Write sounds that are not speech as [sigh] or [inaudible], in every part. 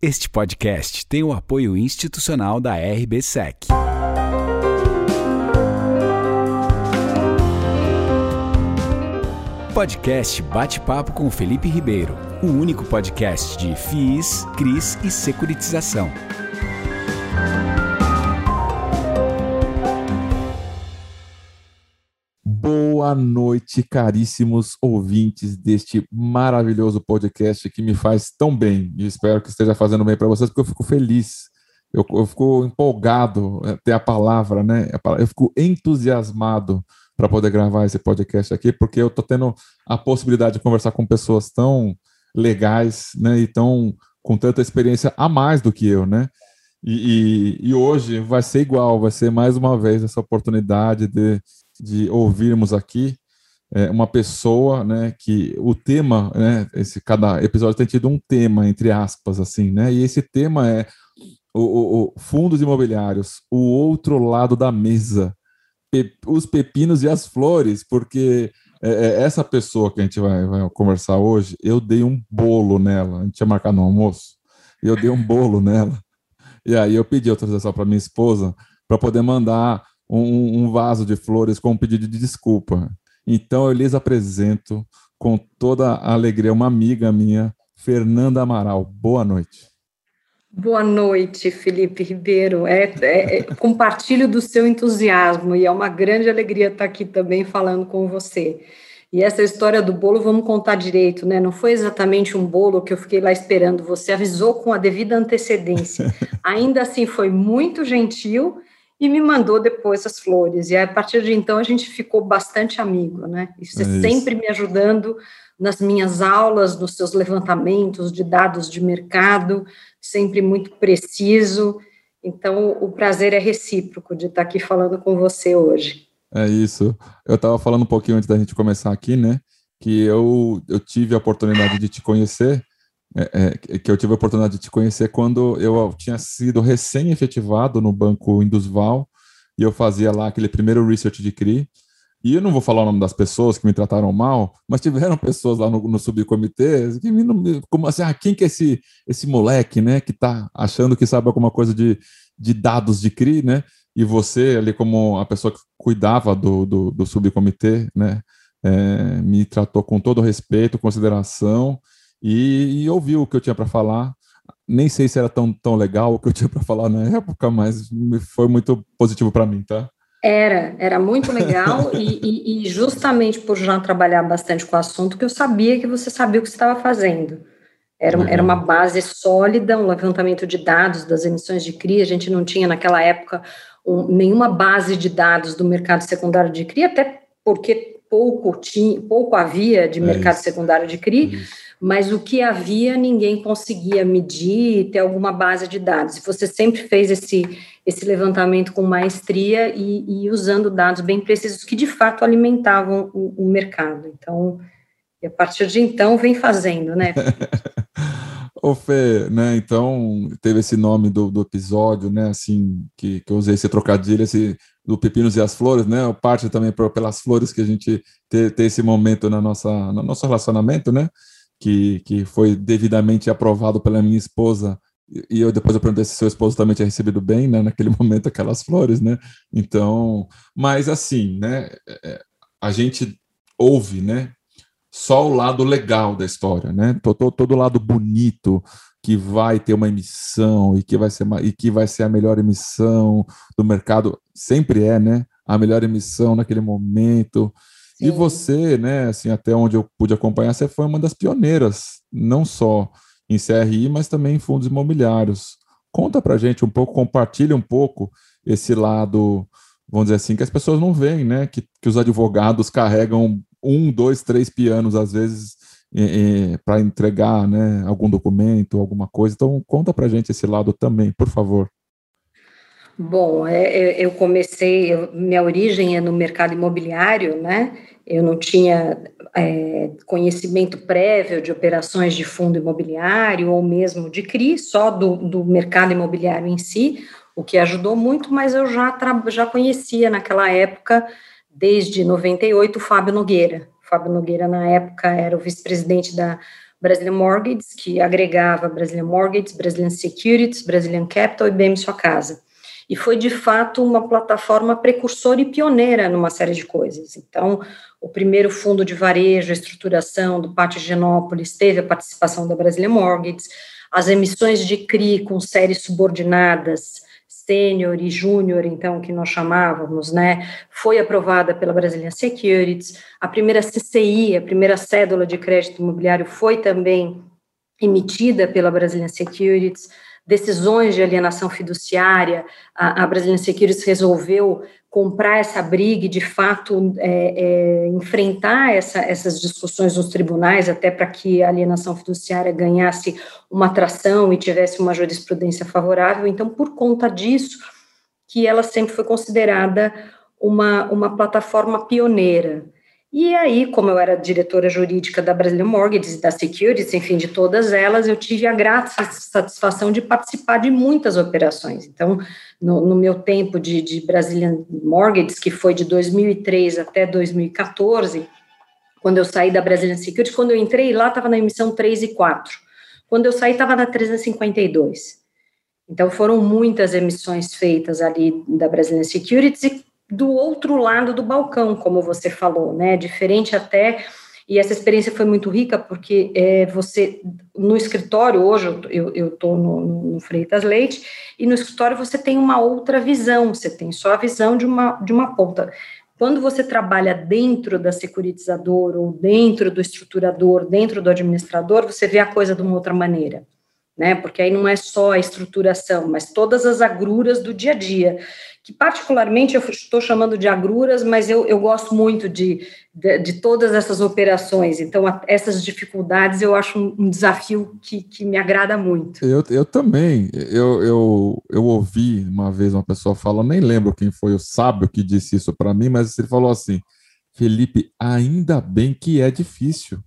Este podcast tem o apoio institucional da RBSEC. Podcast Bate-Papo com Felipe Ribeiro, o único podcast de FIIs, CRIs e securitização. Boa noite, caríssimos ouvintes deste maravilhoso podcast que me faz tão bem. E espero que esteja fazendo bem para vocês, porque eu fico feliz. Eu, eu fico empolgado, até a palavra, né? Eu fico entusiasmado para poder gravar esse podcast aqui, porque eu estou tendo a possibilidade de conversar com pessoas tão legais, né? E tão com tanta experiência a mais do que eu, né? E, e, e hoje vai ser igual, vai ser mais uma vez essa oportunidade de de ouvirmos aqui é, uma pessoa, né, que o tema, né, esse cada episódio tem tido um tema entre aspas assim, né, e esse tema é o, o, o fundos imobiliários, o outro lado da mesa, pe, os pepinos e as flores, porque é, é, essa pessoa que a gente vai, vai conversar hoje, eu dei um bolo nela, a gente tinha marcado no almoço, eu dei um bolo [laughs] nela, e aí eu pedi autorização para minha esposa para poder mandar um, um vaso de flores com um pedido de desculpa. Então eu lhes apresento com toda a alegria uma amiga minha, Fernanda Amaral. Boa noite. Boa noite, Felipe Ribeiro. É, é, é, compartilho do seu entusiasmo e é uma grande alegria estar aqui também falando com você. E essa história do bolo, vamos contar direito, né? Não foi exatamente um bolo que eu fiquei lá esperando, você avisou com a devida antecedência. [laughs] Ainda assim, foi muito gentil e me mandou depois as flores. E a partir de então a gente ficou bastante amigo, né? E você é sempre me ajudando nas minhas aulas, nos seus levantamentos de dados de mercado, sempre muito preciso. Então o prazer é recíproco de estar aqui falando com você hoje. É isso. Eu estava falando um pouquinho antes da gente começar aqui, né? Que eu, eu tive a oportunidade de te conhecer é, é, que eu tive a oportunidade de te conhecer quando eu tinha sido recém-efetivado no Banco Indusval e eu fazia lá aquele primeiro research de CRI. E eu não vou falar o nome das pessoas que me trataram mal, mas tiveram [laughs] pessoas lá no, no subcomitê que me, como assim, ah, quem que é esse, esse moleque, né, que tá achando que sabe alguma coisa de, de dados de CRI, né? E você ali como a pessoa que cuidava do, do, do subcomitê, né, é, me tratou com todo respeito, consideração e, e ouviu o que eu tinha para falar. Nem sei se era tão, tão legal o que eu tinha para falar na [laughs] época, mas foi muito positivo para mim, tá? Era, era muito legal [laughs] e, e, e, justamente por já trabalhar bastante com o assunto, que eu sabia que você sabia o que você estava fazendo. Era, era uma base sólida, um levantamento de dados das emissões de CRI, a gente não tinha naquela época um, nenhuma base de dados do mercado secundário de CRI, até porque pouco, tinha, pouco havia de é mercado isso. secundário de CRI, é mas o que havia ninguém conseguia medir e ter alguma base de dados. E você sempre fez esse, esse levantamento com maestria e, e usando dados bem precisos que de fato alimentavam o, o mercado. Então, a partir de então, vem fazendo, né? [laughs] Ô Fê, né, então teve esse nome do, do episódio, né, assim, que, que eu usei esse trocadilho, esse do Pepinos e as Flores, né, parte também pelas flores que a gente tem esse momento na nossa, no nosso relacionamento, né, que, que foi devidamente aprovado pela minha esposa. E eu depois eu perguntei se seu esposo também tinha recebido bem, né, naquele [laughs] momento aquelas flores, né, então, mas assim, né, é, a gente ouve, né, só o lado legal da história, né, todo, todo lado bonito que vai ter uma emissão e que vai ser uma, e que vai ser a melhor emissão do mercado, sempre é, né, a melhor emissão naquele momento, Sim. E você, né, assim, até onde eu pude acompanhar, você foi uma das pioneiras, não só em CRI, mas também em fundos imobiliários. Conta pra gente um pouco, compartilha um pouco esse lado, vamos dizer assim, que as pessoas não veem, né, que, que os advogados carregam um, dois, três pianos, às vezes, para entregar, né, algum documento, alguma coisa. Então, conta pra gente esse lado também, por favor. Bom, é, é, eu comecei, minha origem é no mercado imobiliário, né? Eu não tinha é, conhecimento prévio de operações de fundo imobiliário ou mesmo de CRI, só do, do mercado imobiliário em si, o que ajudou muito, mas eu já, já conhecia naquela época, desde 98, o Fábio Nogueira. O Fábio Nogueira, na época, era o vice-presidente da Brazilian Mortgage, que agregava Brazilian Mortgage, Brazilian Securities, Brazilian Capital e BM Sua Casa. E foi, de fato, uma plataforma precursora e pioneira numa série de coisas. Então, o primeiro fundo de varejo, a estruturação do Pátio Genópolis, teve a participação da Brazilian Mortgage, as emissões de CRI com séries subordinadas, sênior e júnior, então, que nós chamávamos, né, foi aprovada pela Brazilian Securities, a primeira CCI, a primeira cédula de crédito imobiliário foi também emitida pela Brazilian Securities, decisões de alienação fiduciária, a, a Brazilian Securities resolveu comprar essa briga e, de fato, é, é, enfrentar essa, essas discussões nos tribunais, até para que a alienação fiduciária ganhasse uma atração e tivesse uma jurisprudência favorável. Então, por conta disso, que ela sempre foi considerada uma, uma plataforma pioneira. E aí, como eu era diretora jurídica da Brazilian Mortgages e da Securities, enfim, de todas elas, eu tive a grata satisfação de participar de muitas operações. Então, no, no meu tempo de, de Brazilian Mortgages, que foi de 2003 até 2014, quando eu saí da Brazilian Securities, quando eu entrei lá, estava na emissão 3 e 4. Quando eu saí, estava na 352. Então, foram muitas emissões feitas ali da Brazilian Securities e do outro lado do balcão, como você falou, né? Diferente até. E essa experiência foi muito rica porque é, você, no escritório, hoje eu estou no, no Freitas Leite, e no escritório você tem uma outra visão, você tem só a visão de uma, de uma ponta. Quando você trabalha dentro da securitizador ou dentro do estruturador, dentro do administrador, você vê a coisa de uma outra maneira né? Porque aí não é só a estruturação, mas todas as agruras do dia a dia, que particularmente eu estou chamando de agruras, mas eu, eu gosto muito de, de, de todas essas operações. Então, a, essas dificuldades eu acho um, um, desafio que, que me agrada muito. Eu, eu também. Eu, eu, eu ouvi uma vez uma pessoa falando, nem lembro quem foi o sábio que disse isso para mim, mas ele falou assim: Felipe, ainda bem que é difícil.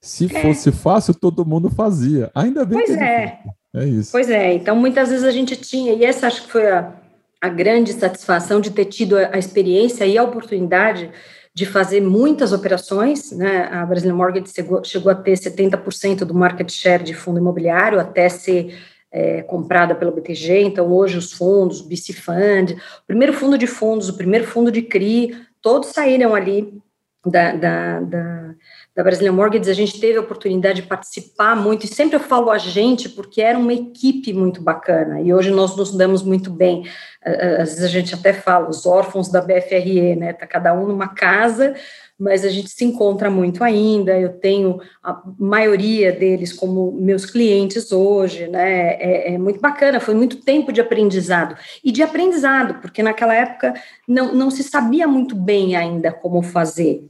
Se é. fosse fácil, todo mundo fazia. Ainda bem pois que é. É isso. Pois é. Então, muitas vezes a gente tinha, e essa acho que foi a, a grande satisfação de ter tido a, experiência e a oportunidade de fazer muitas operações, né? A Brazilian Mortgage chegou, chegou a ter 70% do market share de fundo imobiliário até ser é, comprada pelo BTG. Então, hoje os fundos, o BC Fund, o primeiro fundo de fundos, o primeiro fundo de CRI, todos saíram ali da, da, da da Brazilian Mortgage, a gente teve a oportunidade de participar muito, e sempre eu falo a gente, porque era uma equipe muito bacana, e hoje nós nos damos muito bem. Às vezes a gente até fala, os órfãos da BFRE, né? Tá cada um numa casa, mas a gente se encontra muito ainda. Eu tenho a maioria deles como meus clientes hoje, né? É, é, muito bacana, foi muito tempo de aprendizado. E de aprendizado, porque naquela época não, não se sabia muito bem ainda como fazer.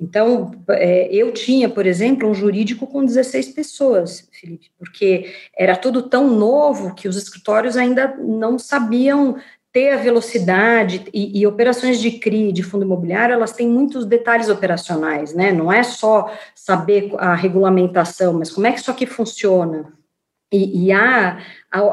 Então, é, eu tinha, por exemplo, um jurídico com 16 pessoas, Felipe, porque era tudo tão novo que os escritórios ainda não sabiam ter a velocidade e, e, operações de CRI, de fundo imobiliário, elas têm muitos detalhes operacionais, né? Não é só saber a regulamentação, mas como é que isso aqui funciona, e, e há,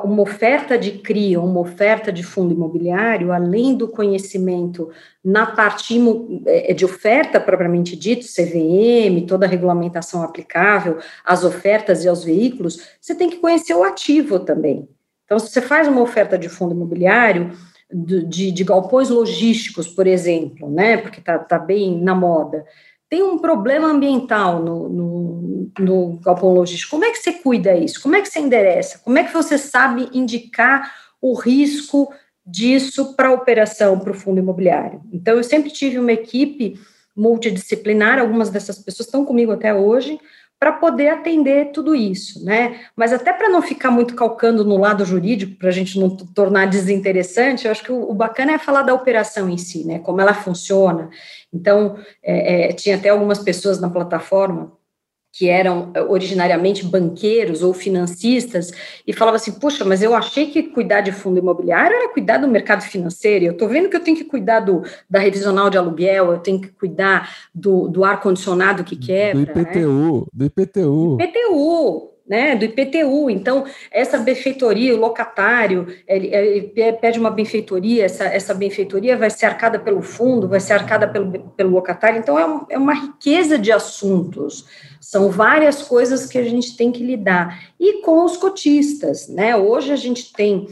uma oferta de CRI, uma oferta de fundo imobiliário, além do conhecimento na parte é, de oferta propriamente dito, CVM, toda a regulamentação aplicável às ofertas e aos veículos, você tem que conhecer o ativo também. Então, se você faz uma oferta de fundo imobiliário, de, de galpões logísticos, por exemplo, né, porque está tá bem na moda, tem um problema ambiental no, no, no galpão logístico. Como é que você cuida isso? Como é que você endereça? Como é que você sabe indicar o risco disso para a operação, para o fundo imobiliário? Então, eu sempre tive uma equipe multidisciplinar, algumas dessas pessoas estão comigo até hoje, para poder atender tudo isso, né? Mas até para não ficar muito calcando no lado jurídico, para a gente não tornar desinteressante, eu acho que o, o, bacana é falar da operação em si, né? Como ela funciona. Então, é, é, tinha até algumas pessoas na plataforma que eram eh, originariamente banqueiros ou financistas, e falava assim: Puxa, mas eu achei que cuidar de fundo imobiliário era cuidar do mercado financeiro. Eu estou vendo que eu tenho que cuidar do, da revisional de aluguel, eu tenho que cuidar do, do ar-condicionado que quebra. Do IPTU, né? do IPTU. IPTU, né, do IPTU. Então, essa benfeitoria, o locatário, ele, ele, pede uma benfeitoria, essa, essa benfeitoria vai ser arcada pelo fundo, vai ser arcada pelo, pelo locatário. Então, é, um, é uma riqueza de assuntos. São várias coisas que a gente tem que lidar. E com os cotistas, né? Hoje a gente tem,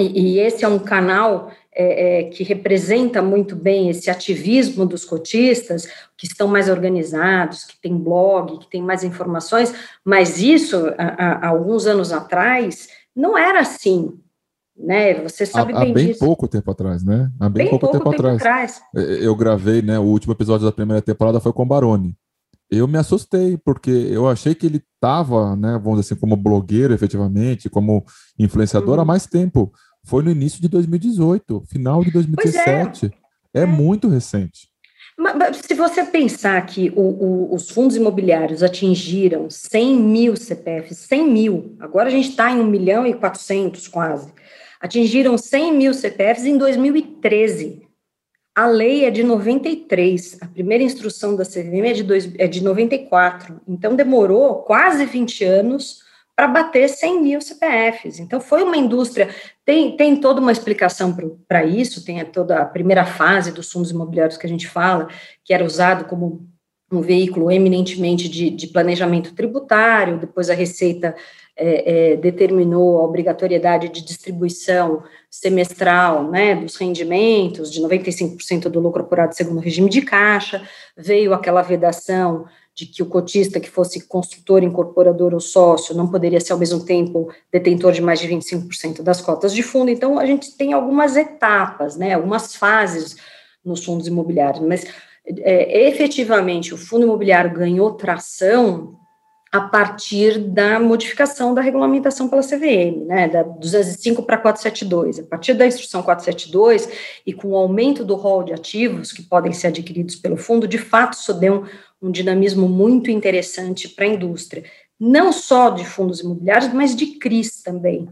e, e esse é um canal é, é, que representa muito bem esse ativismo dos cotistas, que estão mais organizados, que tem blog, que tem mais informações, mas isso, há, há alguns anos atrás, não era assim. Né? Você sabe há, bem há bem disso. pouco tempo atrás, né? Há bem, bem pouco, pouco, tempo, tempo atrás. atrás. É, Eu gravei, né? O último episódio da primeira temporada foi com o Baroni. Eu me assustei, porque eu achei que ele estava, né, vamos dizer assim, como blogueiro, efetivamente, como influenciador Uhum. há mais tempo. Foi no início de 2018, final de 2017. é. É. muito recente. Mas, mas se você pensar que o- o- os fundos imobiliários atingiram 100 mil CPFs, 100 mil, agora a gente está em 1 milhão e 400 quase, atingiram 100 mil CPFs em 2013. A lei é de 93, a primeira instrução da CVM é de, dois, é de 94, então demorou quase 20 anos para bater 100 mil CPFs. Então foi uma indústria tem, tem toda uma explicação para isso, tem toda a primeira fase dos fundos imobiliários que a gente fala, que era usado como um veículo eminentemente de, de planejamento tributário, depois a Receita é, é, determinou a obrigatoriedade de distribuição semestral né, dos rendimentos, de 95% do lucro apurado segundo o regime de caixa, veio aquela vedação de que o cotista que fosse construtor, incorporador ou sócio não poderia ser ao mesmo tempo detentor de mais de 25% das cotas de fundo. Então, a gente tem algumas etapas, né, algumas fases nos fundos imobiliários, mas é, efetivamente o fundo imobiliário ganhou tração a partir da modificação da regulamentação pela CVM, né, da 205 para 472. A partir da instrução 472 e com o aumento do rol de ativos que podem ser adquiridos pelo fundo, de fato, isso deu um, um dinamismo muito interessante para a indústria, não só de fundos imobiliários, mas de CRIs também.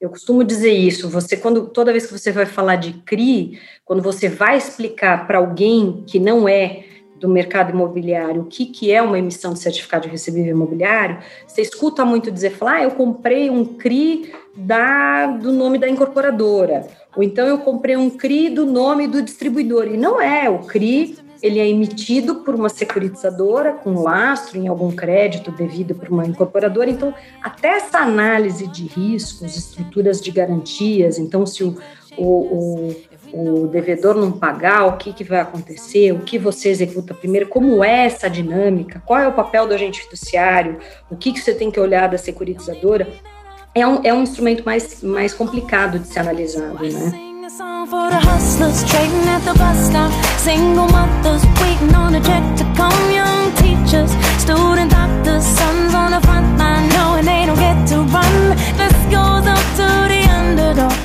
Eu costumo dizer isso, você quando toda vez que você vai falar de CRI, quando você vai explicar para alguém que não é do mercado imobiliário o que, que é uma emissão de certificado de recebível imobiliário, você escuta muito dizer, falar, ah, eu comprei um CRI da, do nome da incorporadora, ou então eu comprei um CRI do nome do distribuidor, e não é, o CRI ele é emitido por uma securitizadora com lastro em algum crédito devido por uma incorporadora. Então, até essa análise de riscos, estruturas de garantias, então se o, o, o, o devedor não pagar, o que, que vai acontecer, o que você executa primeiro, como é essa dinâmica, qual é o papel do agente fiduciário, o que, que você tem que olhar da securitizadora, é um, é um instrumento mais, mais complicado de ser analisado, né? Song for the hustlers trading at the bus stop. Single mothers waiting on a check to come. Young teachers, student doctors, sons on the front line knowing they don't get to run. This goes up to the underdog.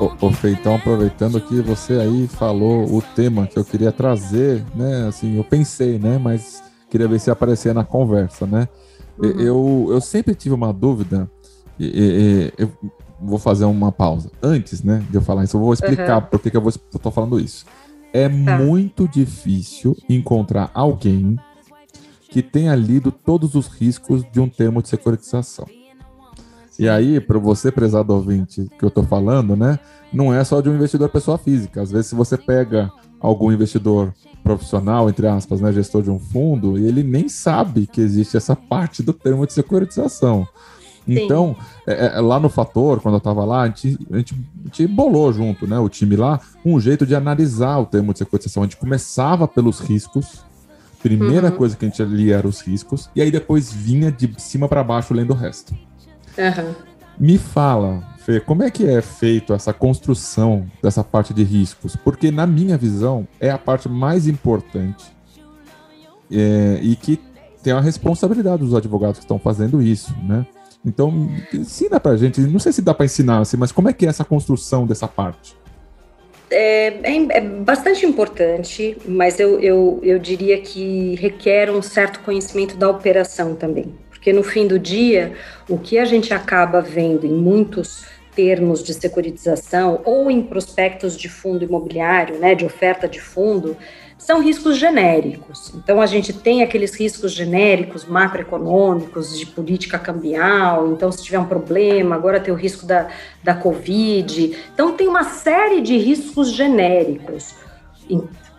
Ô, ô Fê, então aproveitando que você aí falou o tema que eu queria trazer, né? Assim, eu pensei, né? Mas queria ver se aparecia na conversa, né? Uhum. Eu, eu sempre tive uma dúvida. E, e, eu, vou fazer uma pausa. Antes, né, de eu falar isso, eu vou explicar uhum. por que, que eu vou eu tô falando isso. É tá. muito difícil encontrar alguém que tenha lido todos os riscos de um termo de securitização. E aí, para você, prezado ouvinte, que eu tô falando, né, não é só de um investidor pessoa física. Às vezes, se você pega algum investidor profissional, entre aspas, né, gestor de um fundo, ele nem sabe que existe essa parte do termo de securitização. Então, é, é, lá no Fator, quando eu estava lá, a gente, a, gente, a gente bolou junto, né, o time lá, um jeito de analisar o termo de securitização. A gente começava pelos riscos, primeira uhum. coisa que a gente lia era os riscos, e aí depois vinha de cima para baixo lendo o resto. Uhum. Me fala, Fê, como é que é feito essa construção dessa parte de riscos? Porque, na minha visão, é a parte mais importante é, e que tem a responsabilidade dos advogados que estão fazendo isso, né? Então, ensina pra gente, não sei se dá para ensinar, assim, mas como é que é essa construção dessa parte? É, é, é bastante importante, mas eu, eu, eu diria que requer um certo conhecimento da operação também. Porque no fim do dia, o que a gente acaba vendo em muitos termos de securitização ou em prospectos de fundo imobiliário, né, de oferta de fundo, são riscos genéricos. Então, a gente tem aqueles riscos genéricos macroeconômicos, de política cambial. Então, se tiver um problema, agora tem o risco da, da Covid. Então, tem uma série de riscos genéricos.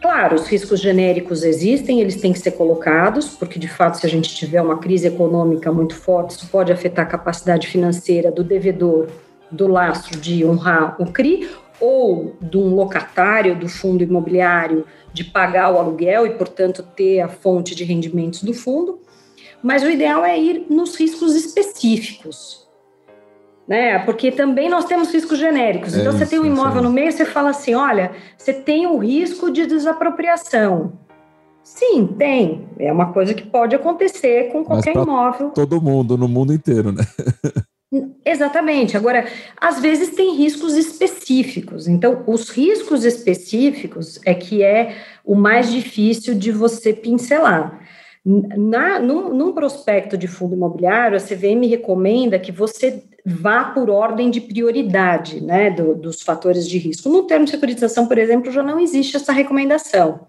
Claro, os riscos genéricos existem, eles têm que ser colocados, porque de fato, se a gente tiver uma crise econômica muito forte, isso pode afetar a capacidade financeira do devedor do lastro de honrar o CRI ou de um locatário do fundo imobiliário de pagar o aluguel e, portanto, ter a fonte de rendimentos do fundo. Mas o ideal é ir nos riscos específicos, né? Porque também nós temos riscos genéricos. É então, isso, você tem um imóvel no meio, você fala assim: olha, você tem o risco de desapropriação. Sim, tem. É uma coisa que pode acontecer com qualquer imóvel. Todo mundo, no mundo inteiro, né? [laughs] Exatamente. Agora, às vezes tem riscos específicos. Então, os riscos específicos é que é o mais difícil de você pincelar. Na, num, num prospecto de fundo imobiliário, a CVM recomenda que você vá por ordem de prioridade né, do, dos fatores de risco. No termo de securitização, por exemplo, já não existe essa recomendação.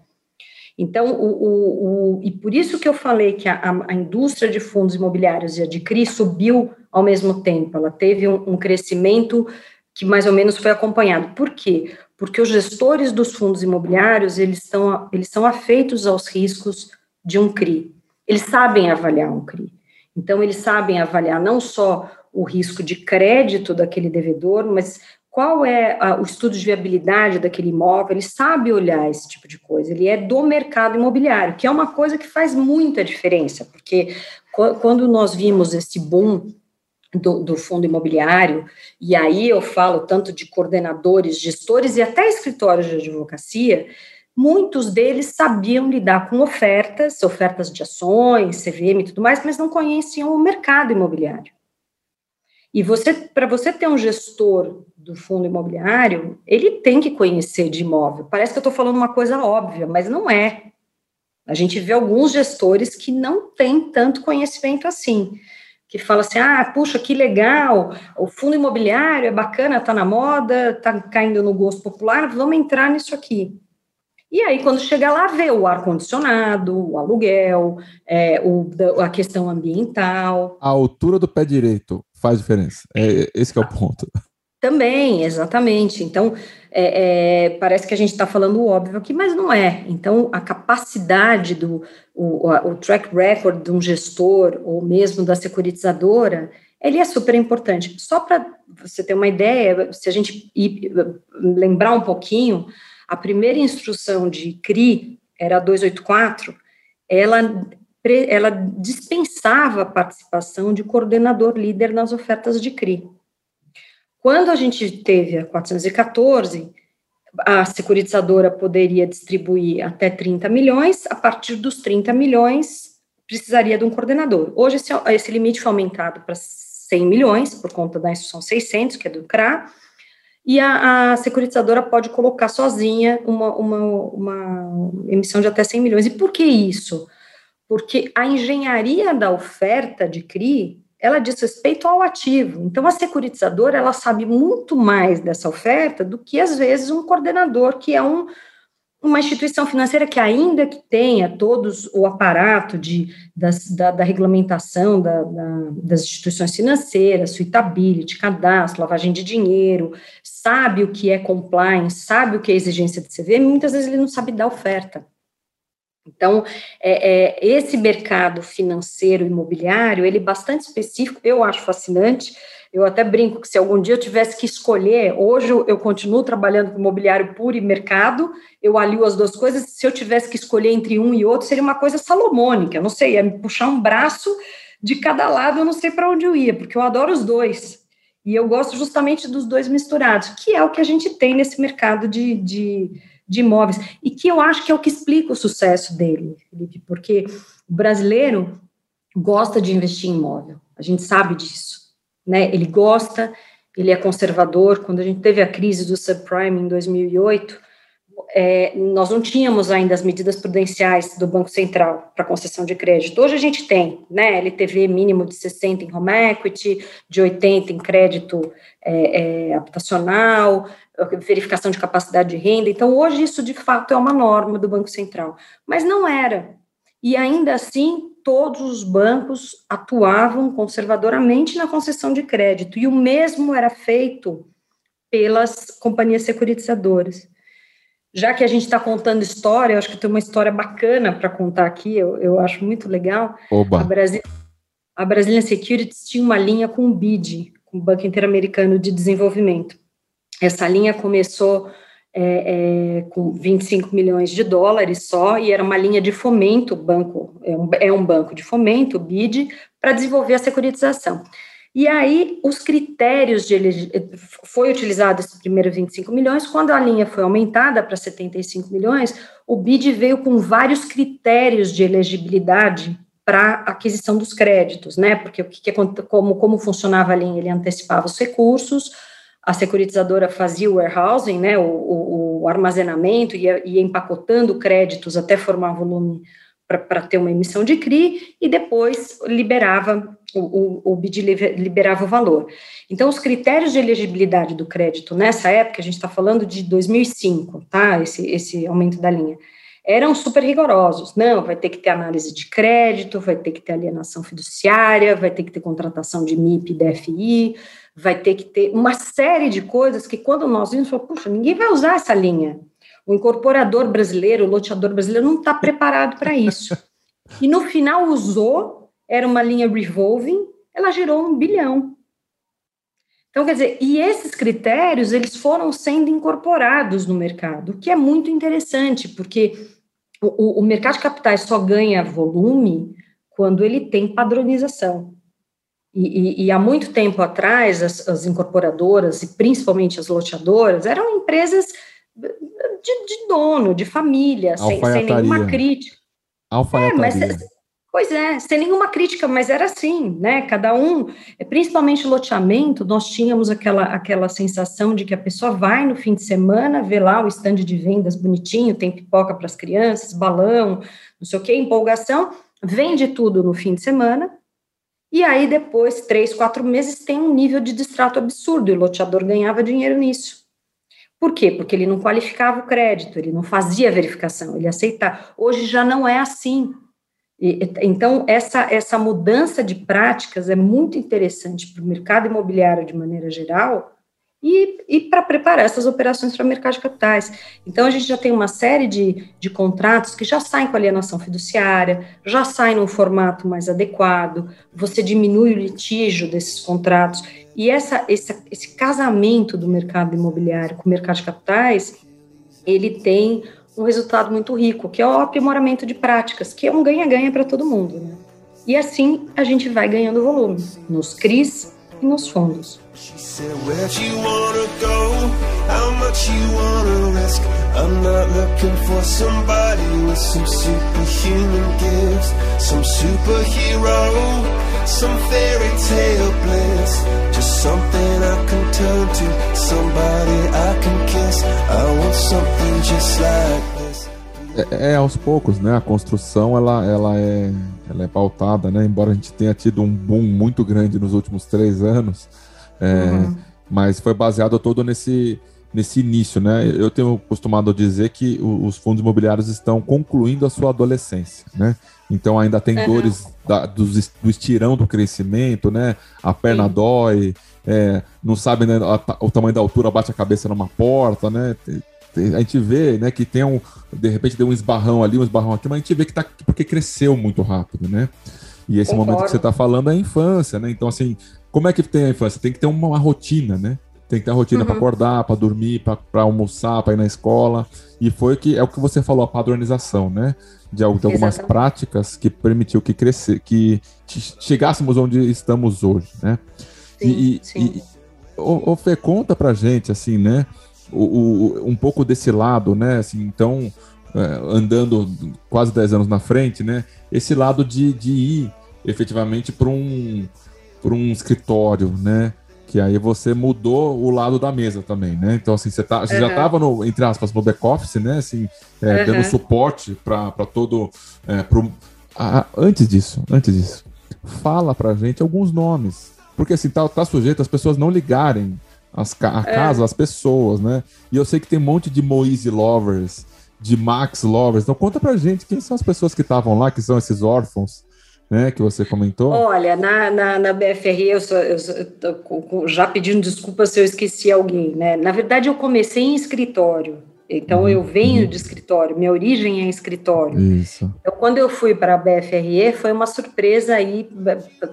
Então, o, o, o, e por isso que eu falei que a, a, indústria de fundos imobiliários e a de CRI subiu ao mesmo tempo, ela teve um, um crescimento que mais ou menos foi acompanhado. Por quê? Porque os gestores dos fundos imobiliários, eles, são, eles são afeitos aos riscos de um CRI. Eles sabem avaliar um CRI. Então, eles sabem avaliar não só o risco de crédito daquele devedor, mas qual é a, o estudo de viabilidade daquele imóvel, ele sabe olhar esse tipo de coisa, ele é do mercado imobiliário, que é uma coisa que faz muita diferença, porque quando nós vimos esse boom do, do, fundo imobiliário, e aí eu falo tanto de coordenadores, gestores e até escritórios de advocacia, muitos deles sabiam lidar com ofertas, ofertas de ações, CVM e tudo mais, mas não conheciam o mercado imobiliário. E você, para você ter um gestor do fundo imobiliário, ele tem que conhecer de imóvel. Parece que eu estou falando uma coisa óbvia, mas não é. A gente vê alguns gestores que não têm tanto conhecimento assim, que fala assim: ah, puxa, que legal, o fundo imobiliário é bacana, está na moda, está caindo no gosto popular, vamos entrar nisso aqui. E aí, quando chega lá, vê o ar-condicionado, o aluguel, é, o, a questão ambiental. A altura do pé direito faz diferença. É, esse é o ponto. Também, exatamente. Então, é, é, parece que a gente está falando o óbvio aqui, mas não é. Então, a capacidade do o, o, track record de um gestor ou mesmo da securitizadora, ele é super importante. Só para você ter uma ideia, se a gente ir, lembrar um pouquinho, a primeira instrução de CRI era a 284, ela ela dispensava a participação de coordenador líder nas ofertas de CRI. Quando a gente teve a 414, a securitizadora poderia distribuir até 30 milhões, a partir dos 30 milhões precisaria de um coordenador. Hoje esse, esse limite foi aumentado para 100 milhões, por conta da instrução 600, que é do CRA, e a, a securitizadora pode colocar sozinha uma, uma, uma emissão de até 100 milhões. E por que isso? porque a engenharia da oferta de CRI, ela diz respeito ao ativo. Então, a securitizadora, ela sabe muito mais dessa oferta do que, às vezes, um coordenador, que é um, uma instituição financeira que, ainda que tenha todos o aparato de, das, da, da regulamentação da, da, das instituições financeiras, suitability, cadastro, lavagem de dinheiro, sabe o que é compliance, sabe o que é exigência de CV, muitas vezes ele não sabe dar oferta. Então, é, é, esse mercado financeiro imobiliário, ele é bastante específico, eu acho fascinante, eu até brinco que se algum dia eu tivesse que escolher, hoje eu continuo trabalhando com imobiliário puro e mercado, eu alio as duas coisas, se eu tivesse que escolher entre um e outro, seria uma coisa salomônica, eu não sei, ia me puxar um braço de cada lado, eu não sei para onde eu ia, porque eu adoro os dois, e eu gosto justamente dos dois misturados, que é o que a gente tem nesse mercado de, de de imóveis, e que eu acho que é o que explica o sucesso dele, Felipe, porque o brasileiro gosta de investir em imóvel, a gente sabe disso, né? Ele gosta, ele é conservador. Quando a gente teve a crise do subprime em 2008, é, nós não tínhamos ainda as medidas prudenciais do Banco Central para concessão de crédito. Hoje a gente tem, né, LTV mínimo de 60 em home equity, de 80 em crédito é, é, habitacional, verificação de capacidade de renda. Então, hoje isso de fato é uma norma do Banco Central, mas não era. E ainda assim, todos os bancos atuavam conservadoramente na concessão de crédito, e o mesmo era feito pelas companhias securitizadoras já que a gente está contando história, eu acho que tem uma história bacana para contar aqui, eu, eu acho muito legal. Oba. A, Brasil, a Brazilian Securities tinha uma linha com o BID, com o Banco Interamericano de Desenvolvimento. Essa linha começou é, é, com 25 milhões de dólares só, e era uma linha de fomento, banco, é um, é um banco de fomento, o BID, para desenvolver a securitização. E aí, os critérios de foi utilizado esse primeiro 25 milhões, quando a linha foi aumentada para 75 milhões, o BID veio com vários critérios de elegibilidade para aquisição dos créditos, né? Porque o que, como, como funcionava a linha, ele antecipava os recursos, a securitizadora fazia o warehousing, né? O, o, o armazenamento, ia, ia empacotando créditos até formar volume para ter uma emissão de CRI e depois liberava o, o, o BID liberava o valor. Então, os critérios de elegibilidade do crédito nessa época, a gente está falando de 2005, tá? Esse, esse aumento da linha, eram super rigorosos. Não, vai ter que ter análise de crédito, vai ter que ter alienação fiduciária, vai ter que ter contratação de MIP e DFI, vai ter que ter uma série de coisas que, quando nós vimos, falou, puxa, ninguém vai usar essa linha. O incorporador brasileiro, o loteador brasileiro não está preparado para isso. E no final usou era uma linha revolving, ela gerou um bilhão. Então, quer dizer, e esses critérios, eles foram sendo incorporados no mercado, o que é muito interessante, porque o, o mercado de capitais só ganha volume quando ele tem padronização. E, e, e há muito tempo atrás, as, as, incorporadoras, e principalmente as loteadoras, eram empresas de, de dono, de família, sem, sem, nenhuma crítica. É, mas Pois é, sem nenhuma crítica, mas era assim, né? Cada um, principalmente loteamento, nós tínhamos aquela, aquela sensação de que a pessoa vai no fim de semana, vê lá o estande de vendas bonitinho, tem pipoca para as crianças, balão, não sei o que, empolgação, vende tudo no fim de semana, e aí depois, três, quatro meses, tem um nível de distrato absurdo, e o loteador ganhava dinheiro nisso. Por quê? Porque ele não qualificava o crédito, ele não fazia verificação, ele aceitava. Hoje já não é assim. E, então, essa, essa mudança de práticas é muito interessante para o mercado imobiliário de maneira geral e, e para preparar essas operações para o mercado de capitais. Então, a gente já tem uma série de, de contratos que já saem com alienação fiduciária, já saem num formato mais adequado, você diminui o litígio desses contratos, e essa, esse, esse casamento do mercado imobiliário com o mercado de capitais, ele tem um resultado muito rico, que é o aprimoramento de práticas, que é um ganha-ganha para todo mundo. Né? E assim a gente vai ganhando volume nos CRIs e nos fundos. I'm not looking for somebody with some superhuman gifts, some superhero, some fairy tale bliss. Just something I can turn to, somebody I can kiss. I want something just like this. É, é, aos poucos, né? A construção ela, ela, é, ela é pautada, né? Embora a gente tenha tido um boom muito grande nos últimos três anos, é, uhum. mas foi baseado todo nesse nesse início, né? Eu tenho costumado dizer que os fundos imobiliários estão concluindo a sua adolescência, né? Então ainda tem dores da, do, do, estirão do crescimento, né? A perna Sim. dói, é, não sabe né, o tamanho da altura, bate a cabeça numa porta, né? A gente vê, né, que tem um, de repente deu um esbarrão ali, um esbarrão aqui, mas a gente vê que tá porque cresceu muito rápido, né? E esse Concordo. momento que você está falando é a infância, né? Então, assim, como é que tem a infância? Tem que ter uma, uma rotina, né? Tem que ter rotina uhum. para acordar, para dormir, para almoçar, para ir na escola. E foi que é o que você falou, a padronização, né? De, de algumas Exatamente. práticas que permitiu que crescer, que chegássemos onde estamos hoje, né? Sim, e, sim. e o, o Fê, conta pra gente, assim, né? O, o, um pouco desse lado, né? Assim, então, é, andando quase 10 anos na frente, né? Esse lado de, de ir efetivamente para um, um escritório, né? Que aí você mudou o lado da mesa também, né? Então, assim, você, tá, você uhum. já estava, no, entre aspas, no back-office, né? Assim, é, uhum. dando suporte para todo. É, pro, a, antes disso, antes disso, fala pra gente alguns nomes. Porque assim, tá, tá sujeito as pessoas não ligarem as, a é. casa, é. as pessoas, né? E eu sei que tem um monte de Moise lovers, de Max lovers. Então conta pra gente quem são as pessoas que estavam lá, que são esses órfãos né, que você comentou? Olha, na, na, na BFR, eu, sou, eu sou, já pedindo desculpas se eu esqueci alguém, né? Na verdade, eu comecei em escritório. Então, eu venho uhum. de escritório, minha origem é escritório. Isso. Então, quando eu fui para a BFRE, foi uma surpresa aí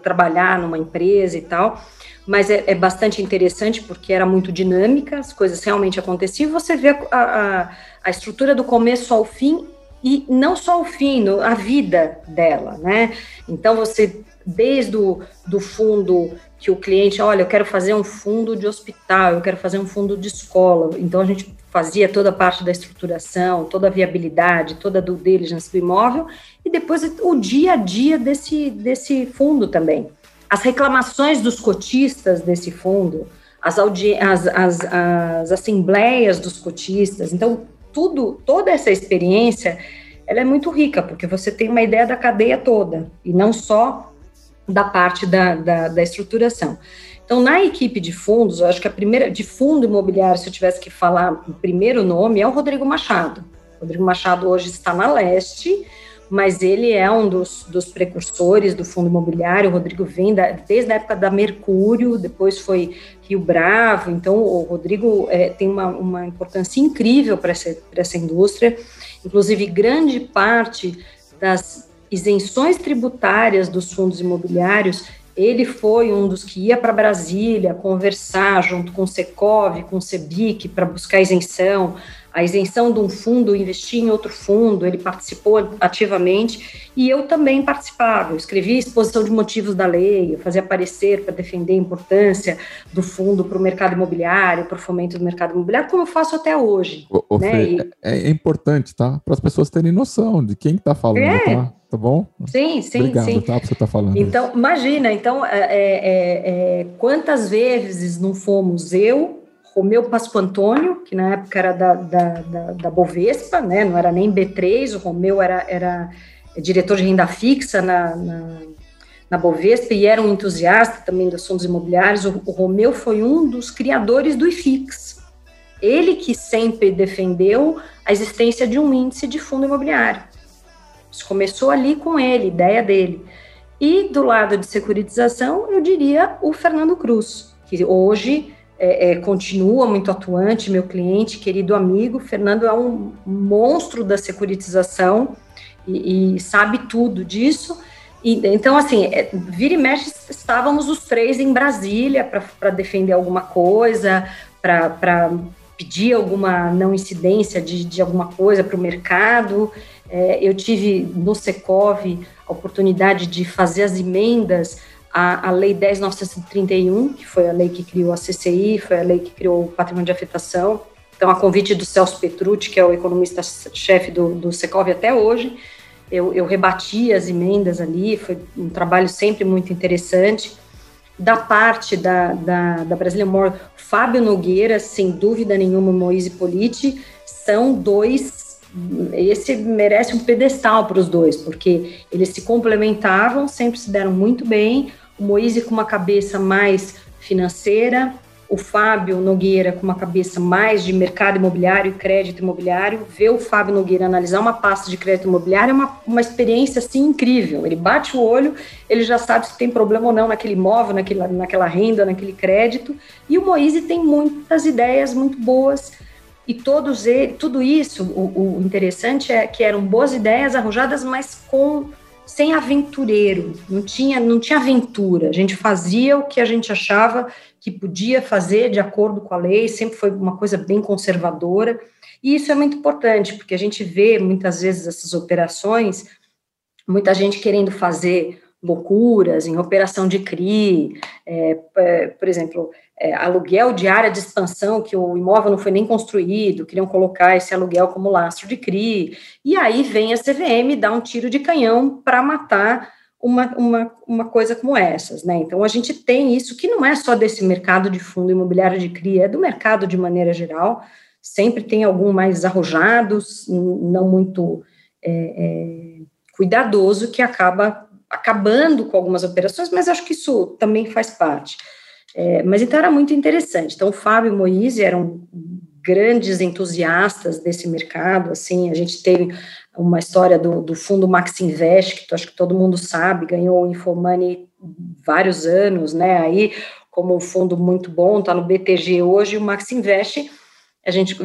trabalhar numa empresa e tal, mas é, é, bastante interessante porque era muito dinâmica, as coisas realmente aconteciam, você vê a, a, a estrutura do começo ao fim e não só o fim, a vida dela, né? Então você desde o do fundo que o cliente, olha, eu quero fazer um fundo de hospital, eu quero fazer um fundo de escola. Então a gente fazia toda a parte da estruturação, toda a viabilidade, toda a due diligence do imóvel e depois o dia a dia desse desse fundo também. As reclamações dos cotistas desse fundo, as, as, as, as assembleias dos cotistas. Então, tudo, toda essa experiência, ela é muito rica, porque você tem uma ideia da cadeia toda, e não só da parte da, da, da estruturação. Então, na equipe de fundos, eu acho que a primeira, de fundo imobiliário, se eu tivesse que falar o primeiro nome, é o Rodrigo Machado. O Rodrigo Machado hoje está na Leste, mas ele é um dos, dos precursores do fundo imobiliário. O Rodrigo vem da, desde a época da Mercúrio, depois foi Rio Bravo. Então, o Rodrigo é, tem uma, uma importância incrível para essa, essa indústria. Inclusive, grande parte das isenções tributárias dos fundos imobiliários ele foi um dos que ia para Brasília conversar junto com o Secov, com o Sebic, para buscar isenção a isenção de um fundo, investir em outro fundo, ele participou ativamente e eu também participava. Eu escrevia exposição de motivos da lei, eu fazia aparecer para defender a importância do fundo para o mercado imobiliário, para o fomento do mercado imobiliário, como eu faço até hoje. O, né? Fê, é, é, importante, tá? Para as pessoas terem noção de quem está falando, é. tá? Tá bom? Sim, sim, Obrigado, sim. Tá, você tá falando. Então, isso. imagina, então, é, é, é, quantas vezes não fomos eu, Romeu Pasco Antônio, que na época era da, da, da, da, Bovespa, né, não era nem B3, o Romeu era, era diretor de renda fixa na, na, na Bovespa e era um entusiasta também dos fundos imobiliários. O, o Romeu foi um dos criadores do IFIX. Ele que sempre defendeu a existência de um índice de fundo imobiliário. Isso começou ali com ele, ideia dele. E do lado de securitização, eu diria o Fernando Cruz, que hoje é, é, continua muito atuante, meu cliente, querido amigo. Fernando é um monstro da securitização e, e sabe tudo disso. E, então, assim, é, vira e mexe, estávamos os três em Brasília para defender alguma coisa, para pedir alguma não incidência de, de alguma coisa para o mercado. É, eu tive no Secov a oportunidade de fazer as emendas a, a Lei 10.931, que foi a lei que criou a CCI, foi a lei que criou o patrimônio de afetação. Então, a convite do Celso Petrucci, que é o economista-chefe do, do Secov até hoje, eu, eu rebati as emendas ali, foi um trabalho sempre muito interessante. Da parte da, da, da Brasília Mor, Fábio Nogueira, sem dúvida nenhuma, Moise Politi, são dois esse merece um pedestal para os dois, porque eles se complementavam, sempre se deram muito bem. O Moise com uma cabeça mais financeira, o Fábio Nogueira com uma cabeça mais de mercado imobiliário e crédito imobiliário. Ver o Fábio Nogueira analisar uma pasta de crédito imobiliário é uma, uma experiência assim incrível. Ele bate o olho, ele já sabe se tem problema ou não naquele imóvel, naquela, renda, naquele crédito. E o Moise tem muitas ideias muito boas. E todos ele, tudo isso, o, o interessante é que eram boas ideias arrojadas, mas com sem aventureiro, não tinha, não tinha aventura. A gente fazia o que a gente achava que podia fazer de acordo com a lei, sempre foi uma coisa bem conservadora. E isso é muito importante, porque a gente vê muitas vezes essas operações, muita gente querendo fazer loucuras em operação de CRI, é, é, por exemplo, é, aluguel de área de expansão, que o imóvel não foi nem construído, queriam colocar esse aluguel como lastro de CRI, e aí vem a CVM dar um tiro de canhão para matar uma, uma, uma coisa como essas, né? Então a gente tem isso que não é só desse mercado de fundo imobiliário de CRI, é do mercado de maneira geral. Sempre tem algum mais arrojados, não muito é, é, cuidadoso, que acaba acabando com algumas operações, mas acho que isso também faz parte. É, mas então era muito interessante. Então, o Fábio e o Moise eram grandes entusiastas desse mercado, assim, a gente teve uma história do, do fundo Max Invest, que acho que todo mundo sabe, ganhou o Infomoney vários anos, né, aí como um fundo muito bom, está no BTG hoje, o Max Invest, a gente,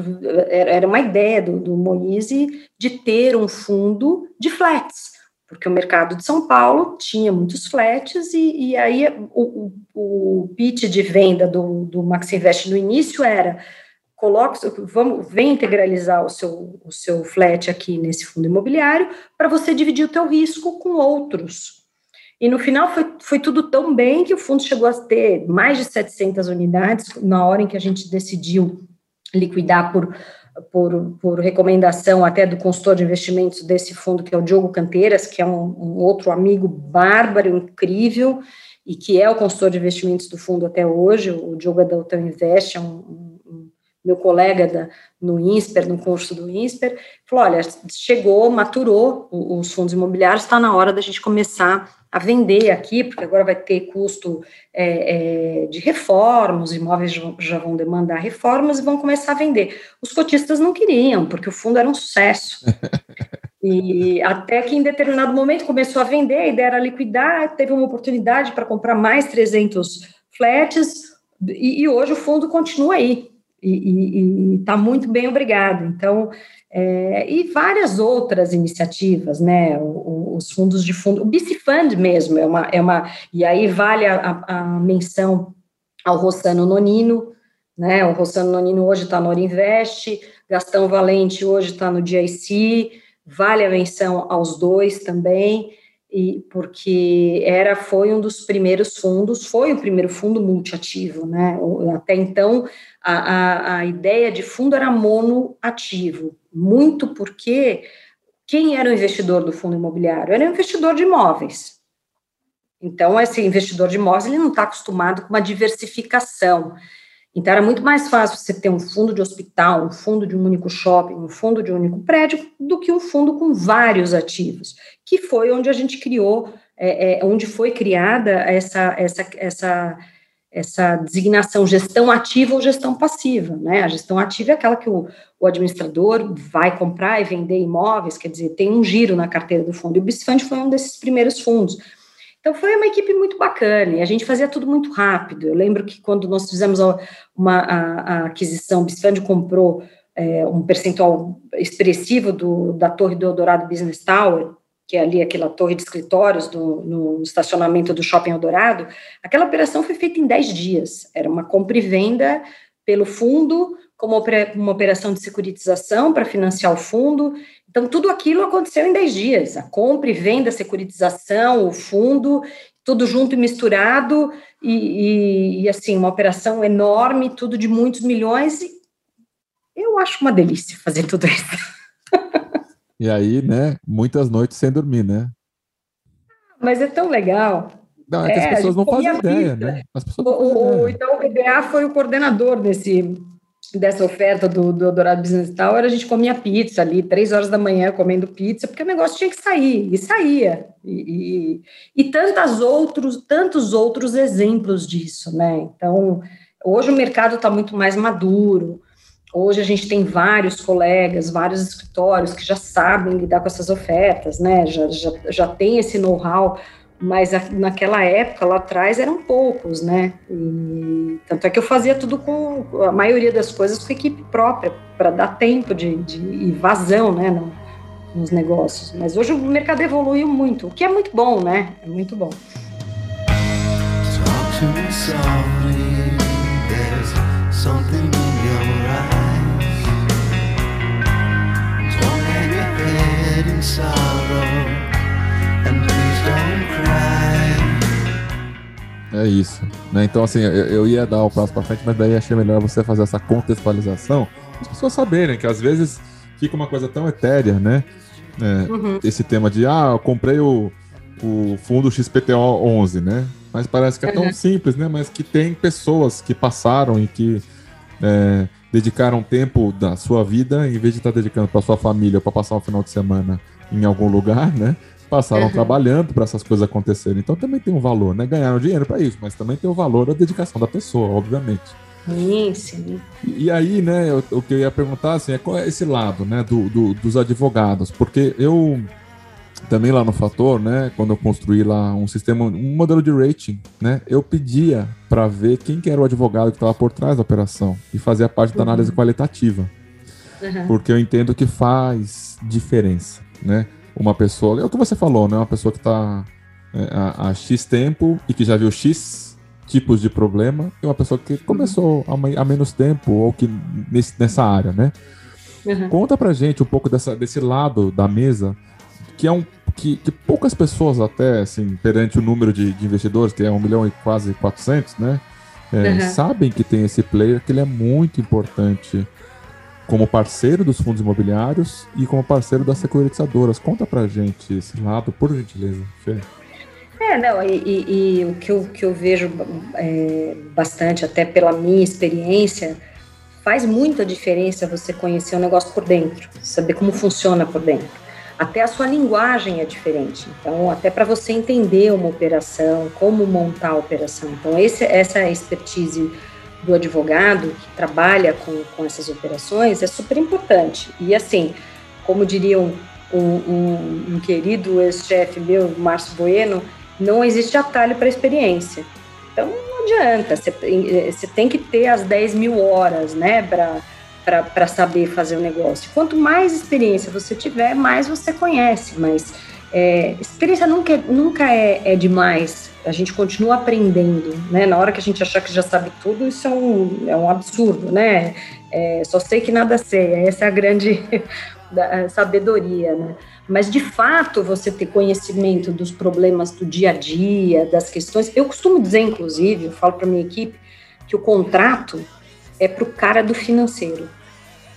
era uma ideia do, do Moise de ter um fundo de flats, porque o mercado de São Paulo tinha muitos flats e, e aí o, o, o pitch de venda do, do Max Invest no início era coloque, vamos, vem integralizar o seu, o seu flat aqui nesse fundo imobiliário para você dividir o teu risco com outros. E no final foi, foi tudo tão bem que o fundo chegou a ter mais de 700 unidades na hora em que a gente decidiu liquidar por por, por recomendação até do consultor de investimentos desse fundo, que é o Diogo Canteiras, que é um, um outro amigo bárbaro, incrível, e que é o consultor de investimentos do fundo até hoje, o Diogo é da Utan Invest, é um, um, meu colega da, no INSPER, no curso do INSPER, falou, olha, chegou, maturou os fundos imobiliários, está na hora da gente começar a vender aqui, porque agora vai ter custo é, é, de reformas, os imóveis já vão demandar reformas e vão começar a vender. Os cotistas não queriam, porque o fundo era um sucesso. [laughs] E até que em determinado momento começou a vender, a ideia era liquidar, teve uma oportunidade para comprar mais 300 flats, e, e hoje o fundo continua aí, e está muito bem, obrigado. Então, é, e várias outras iniciativas, né? O, os fundos de fundo, o BC Fund mesmo é uma, é uma e aí vale a, a menção ao Rossano Nonino, né? O Rossano Nonino hoje está no Orinvest, Gastão Valente hoje está no GIC, vale a menção aos dois também, e porque era foi um dos primeiros fundos, foi o primeiro fundo multiativo, né? Até então a, a, a ideia de fundo era monoativo, muito porque quem era o investidor do fundo imobiliário? Era o investidor de imóveis. Então, esse investidor de imóveis ele não está acostumado com uma diversificação. Então, era muito mais fácil você ter um fundo de hospital, um fundo de um único shopping, um fundo de um único prédio, do que um fundo com vários ativos, que foi onde a gente criou, é, é, onde foi criada essa, essa, essa essa designação gestão ativa ou gestão passiva, né? A gestão ativa é aquela que o, o, administrador vai comprar e vender imóveis, quer dizer, tem um giro na carteira do fundo, e o BISFund foi um desses primeiros fundos. Então, foi uma equipe muito bacana, e a gente fazia tudo muito rápido. Eu lembro que quando nós fizemos uma a, a aquisição, o BISFund comprou é, um percentual expressivo do, da Torre do Eldorado Business Tower, que é ali aquela torre de escritórios do, no estacionamento do Shopping Eldorado, aquela operação foi feita em 10 dias. Era uma compra e venda pelo fundo, como uma operação de securitização para financiar o fundo. Então, tudo aquilo aconteceu em 10 dias. A compra e venda, a securitização, o fundo, tudo junto e misturado, e, e, e assim, uma operação enorme, tudo de muitos milhões. eu acho uma delícia fazer tudo isso. [laughs] E aí, né, muitas noites sem dormir, né? Mas é tão legal. Não, é que é, as pessoas não fazem ideia, né? As pessoas o, o, então, o EBA foi o coordenador desse, dessa oferta do, do Dourado Business Tower. A gente comia pizza ali, três horas da manhã comendo pizza, porque o negócio tinha que sair, e saía. E, e, e tantos outros, tantos outros exemplos disso, né? Então, hoje o mercado está muito mais maduro, Hoje a gente tem vários colegas, vários escritórios que já sabem lidar com essas ofertas, né? Já, já, já tem esse know-how, mas naquela época, lá atrás, eram poucos, né? E, tanto é que eu fazia tudo com a maioria das coisas com equipe própria, para dar tempo de, de vazão, né? No, nos negócios. Mas hoje o mercado evoluiu muito, o que é muito bom, né? É muito bom. Talk to me É isso. Né? Então, assim, eu, eu ia dar o passo para frente, mas daí achei melhor você fazer essa contextualização, as pessoas saberem que às vezes fica uma coisa tão etérea, né? É, uhum. Esse tema de, ah, eu comprei o, o fundo XPTO 11, né? Mas parece que é tão Uhum. simples, né? Mas que tem pessoas que passaram e que é, dedicaram tempo da sua vida, em vez de estar dedicando para sua família ou para passar um final de semana em algum lugar, né? Passaram Uhum. trabalhando para essas coisas acontecerem. Então também tem um valor, né? Ganharam dinheiro para isso, mas também tem o valor da dedicação da pessoa, obviamente. Sim, sim. E aí, né, o que eu ia perguntar assim, é qual é esse lado, né, do, do- dos advogados, porque eu também lá no Fator, né, quando eu construí lá um sistema, um modelo de rating, né, eu pedia para ver quem que era o advogado que estava por trás da operação e fazia parte da análise qualitativa, Uhum. porque eu entendo que faz diferença, né, uma pessoa, é o que você falou, né, uma pessoa que está há, há X tempo e que já viu X tipos de problema e uma pessoa que começou há, me- há menos tempo ou que nesse- nessa área, né? Uhum. Conta pra gente um pouco dessa, desse lado da mesa, que é um que, que poucas pessoas até, assim, perante o número de, de investidores, que é 1 milhão e quase 400, né? é, Uhum. Sabem que tem esse player, que ele é muito importante como parceiro dos fundos imobiliários e como parceiro das securitizadoras. Conta pra gente esse lado, por gentileza, Fê. É, não, e, e- e o que eu, que eu vejo é, bastante, até pela minha experiência, faz muita diferença você conhecer o negócio por dentro, saber como funciona por dentro. Até a sua linguagem é diferente. Então, até para você entender uma operação, como montar a operação. Então, esse, essa expertise do advogado que trabalha com, com essas operações é super importante. E assim, como diria um, um, um- um querido ex-chefe meu, Márcio Bueno, não existe atalho para experiência. Então não adianta, você tem, que ter as 10 mil horas, né, para saber fazer o negócio. Quanto mais experiência você tiver, mais você conhece, mas é, experiência nunca, é, nunca é, é demais. A gente continua aprendendo, né? Na hora que a gente achar que já sabe tudo, isso é um, é um absurdo, né? É, só sei que nada sei. Essa é a grande [laughs] sabedoria, né? Mas de fato você ter conhecimento dos problemas do dia a dia, das questões. Eu costumo dizer, inclusive, eu falo para minha equipe que o contrato é para o cara do financeiro.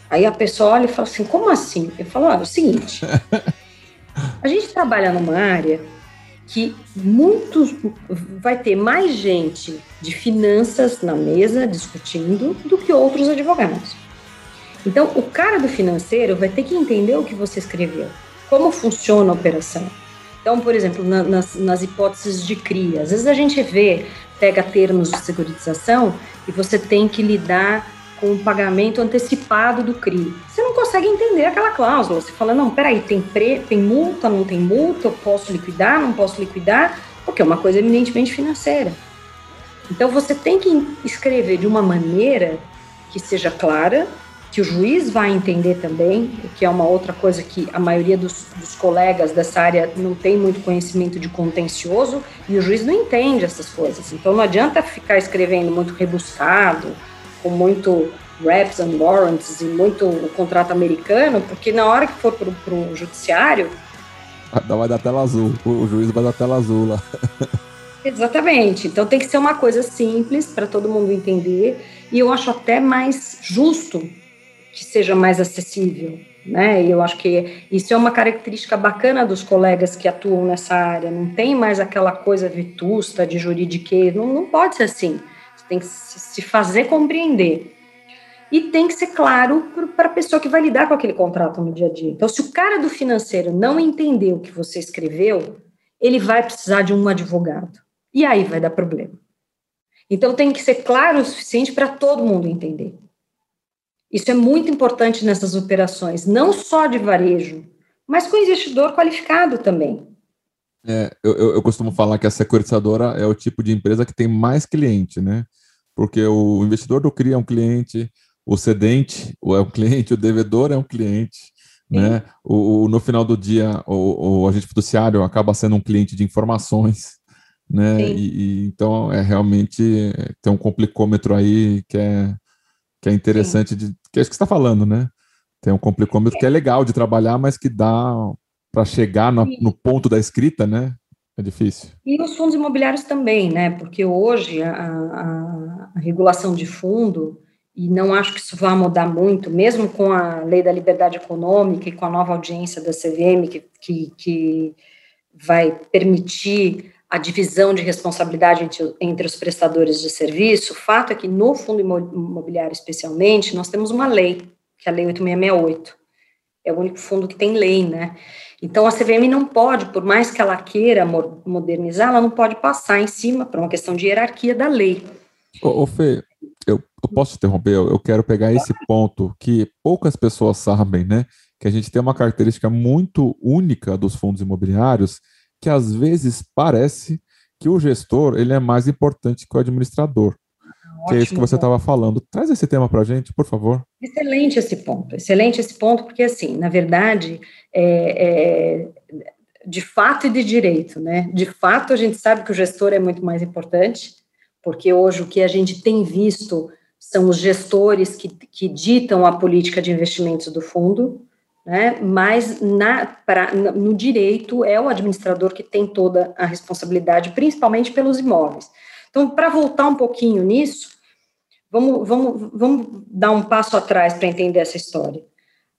Aí a pessoa olha e fala assim: como assim? Eu falo: olha, é o seguinte, [laughs] a gente trabalha numa área que muitos vai ter mais gente de finanças na mesa discutindo do que outros advogados. Então, o cara do financeiro vai ter que entender o que você escreveu, como funciona a operação. Então, por exemplo, na- nas, nas hipóteses de CRI, às vezes a gente vê, pega termos de securitização e você tem que lidar com o pagamento antecipado do CRI. Você não consegue entender aquela cláusula. Você fala, não, peraí, tem, pre, tem multa, não tem multa, eu posso liquidar, não posso liquidar, porque é uma coisa eminentemente financeira. Então, você tem que escrever de uma maneira que seja clara, que o juiz vai entender também, que é uma outra coisa que a maioria dos, dos colegas dessa área não tem muito conhecimento de contencioso, e o juiz não entende essas coisas. Então não adianta ficar escrevendo muito rebuscado, com muito reps and warrants e muito o contrato americano, porque na hora que for para o judiciário, Ah, Vai dar tela azul, o o juiz vai dar tela azul lá. [laughs] Exatamente. Então tem que ser uma coisa simples para todo mundo entender e eu acho até mais justo que seja mais acessível, né? E eu acho que isso é uma característica bacana dos colegas que atuam nessa área. Não tem mais aquela coisa vetusta de juridiquês. Não, não pode ser assim. Tem que se fazer compreender. E tem que ser claro para a pessoa que vai lidar com aquele contrato no dia a dia. Então, se o cara do financeiro não entender o que você escreveu, ele vai precisar de um advogado. E aí vai dar problema. Então tem que ser claro o suficiente para todo mundo entender. Isso é muito importante nessas operações, não só de varejo, mas com investidor qualificado também. É, eu, eu costumo falar que a securitizadora é o tipo de empresa que tem mais cliente, né? Porque o investidor do CRI é um cliente, o cedente é um cliente, o devedor é um cliente, né? O, o- no final do dia, o, o agente fiduciário acaba sendo um cliente de informações, [laughs] né? Sim. E, e então é realmente tem um complicômetro aí que é, que é interessante de que é isso que você está falando, né? Tem um complicômetro que é legal de trabalhar, mas que dá para chegar no, no ponto da escrita, né? É difícil. E os fundos imobiliários também, né? Porque hoje a, a- a regulação de fundo, e não acho que isso vá mudar muito, mesmo com a lei da liberdade econômica e com a nova audiência da CVM, que, que, que, vai permitir a divisão de responsabilidade entre, entre, os prestadores de serviço, o fato é que no fundo imobiliário, especialmente, nós temos uma lei, que é a Lei 8668. É o único fundo que tem lei, né? Então, a CVM não pode, por mais que ela queira modernizar, ela não pode passar em cima, por uma questão de hierarquia da lei. Ô, ô Fê, eu, eu posso te interromper? Eu, eu quero pegar esse ponto que poucas pessoas sabem, né? Que a gente tem uma característica muito única dos fundos imobiliários, que às vezes parece que o gestor ele é mais importante que o administrador. Que é isso que você estava falando. Traz esse tema para a gente, por favor. Excelente esse ponto, excelente esse ponto, porque assim, na verdade, é, é, de fato e de direito, né? De fato, a gente sabe que o gestor é muito mais importante, porque hoje o que a gente tem visto são os gestores que, que ditam a política de investimentos do fundo, né? mas na, pra, no direito é o administrador que tem toda a responsabilidade, principalmente pelos imóveis. Então, para voltar um pouquinho nisso, vamos, vamos, vamos dar um passo atrás para entender essa história.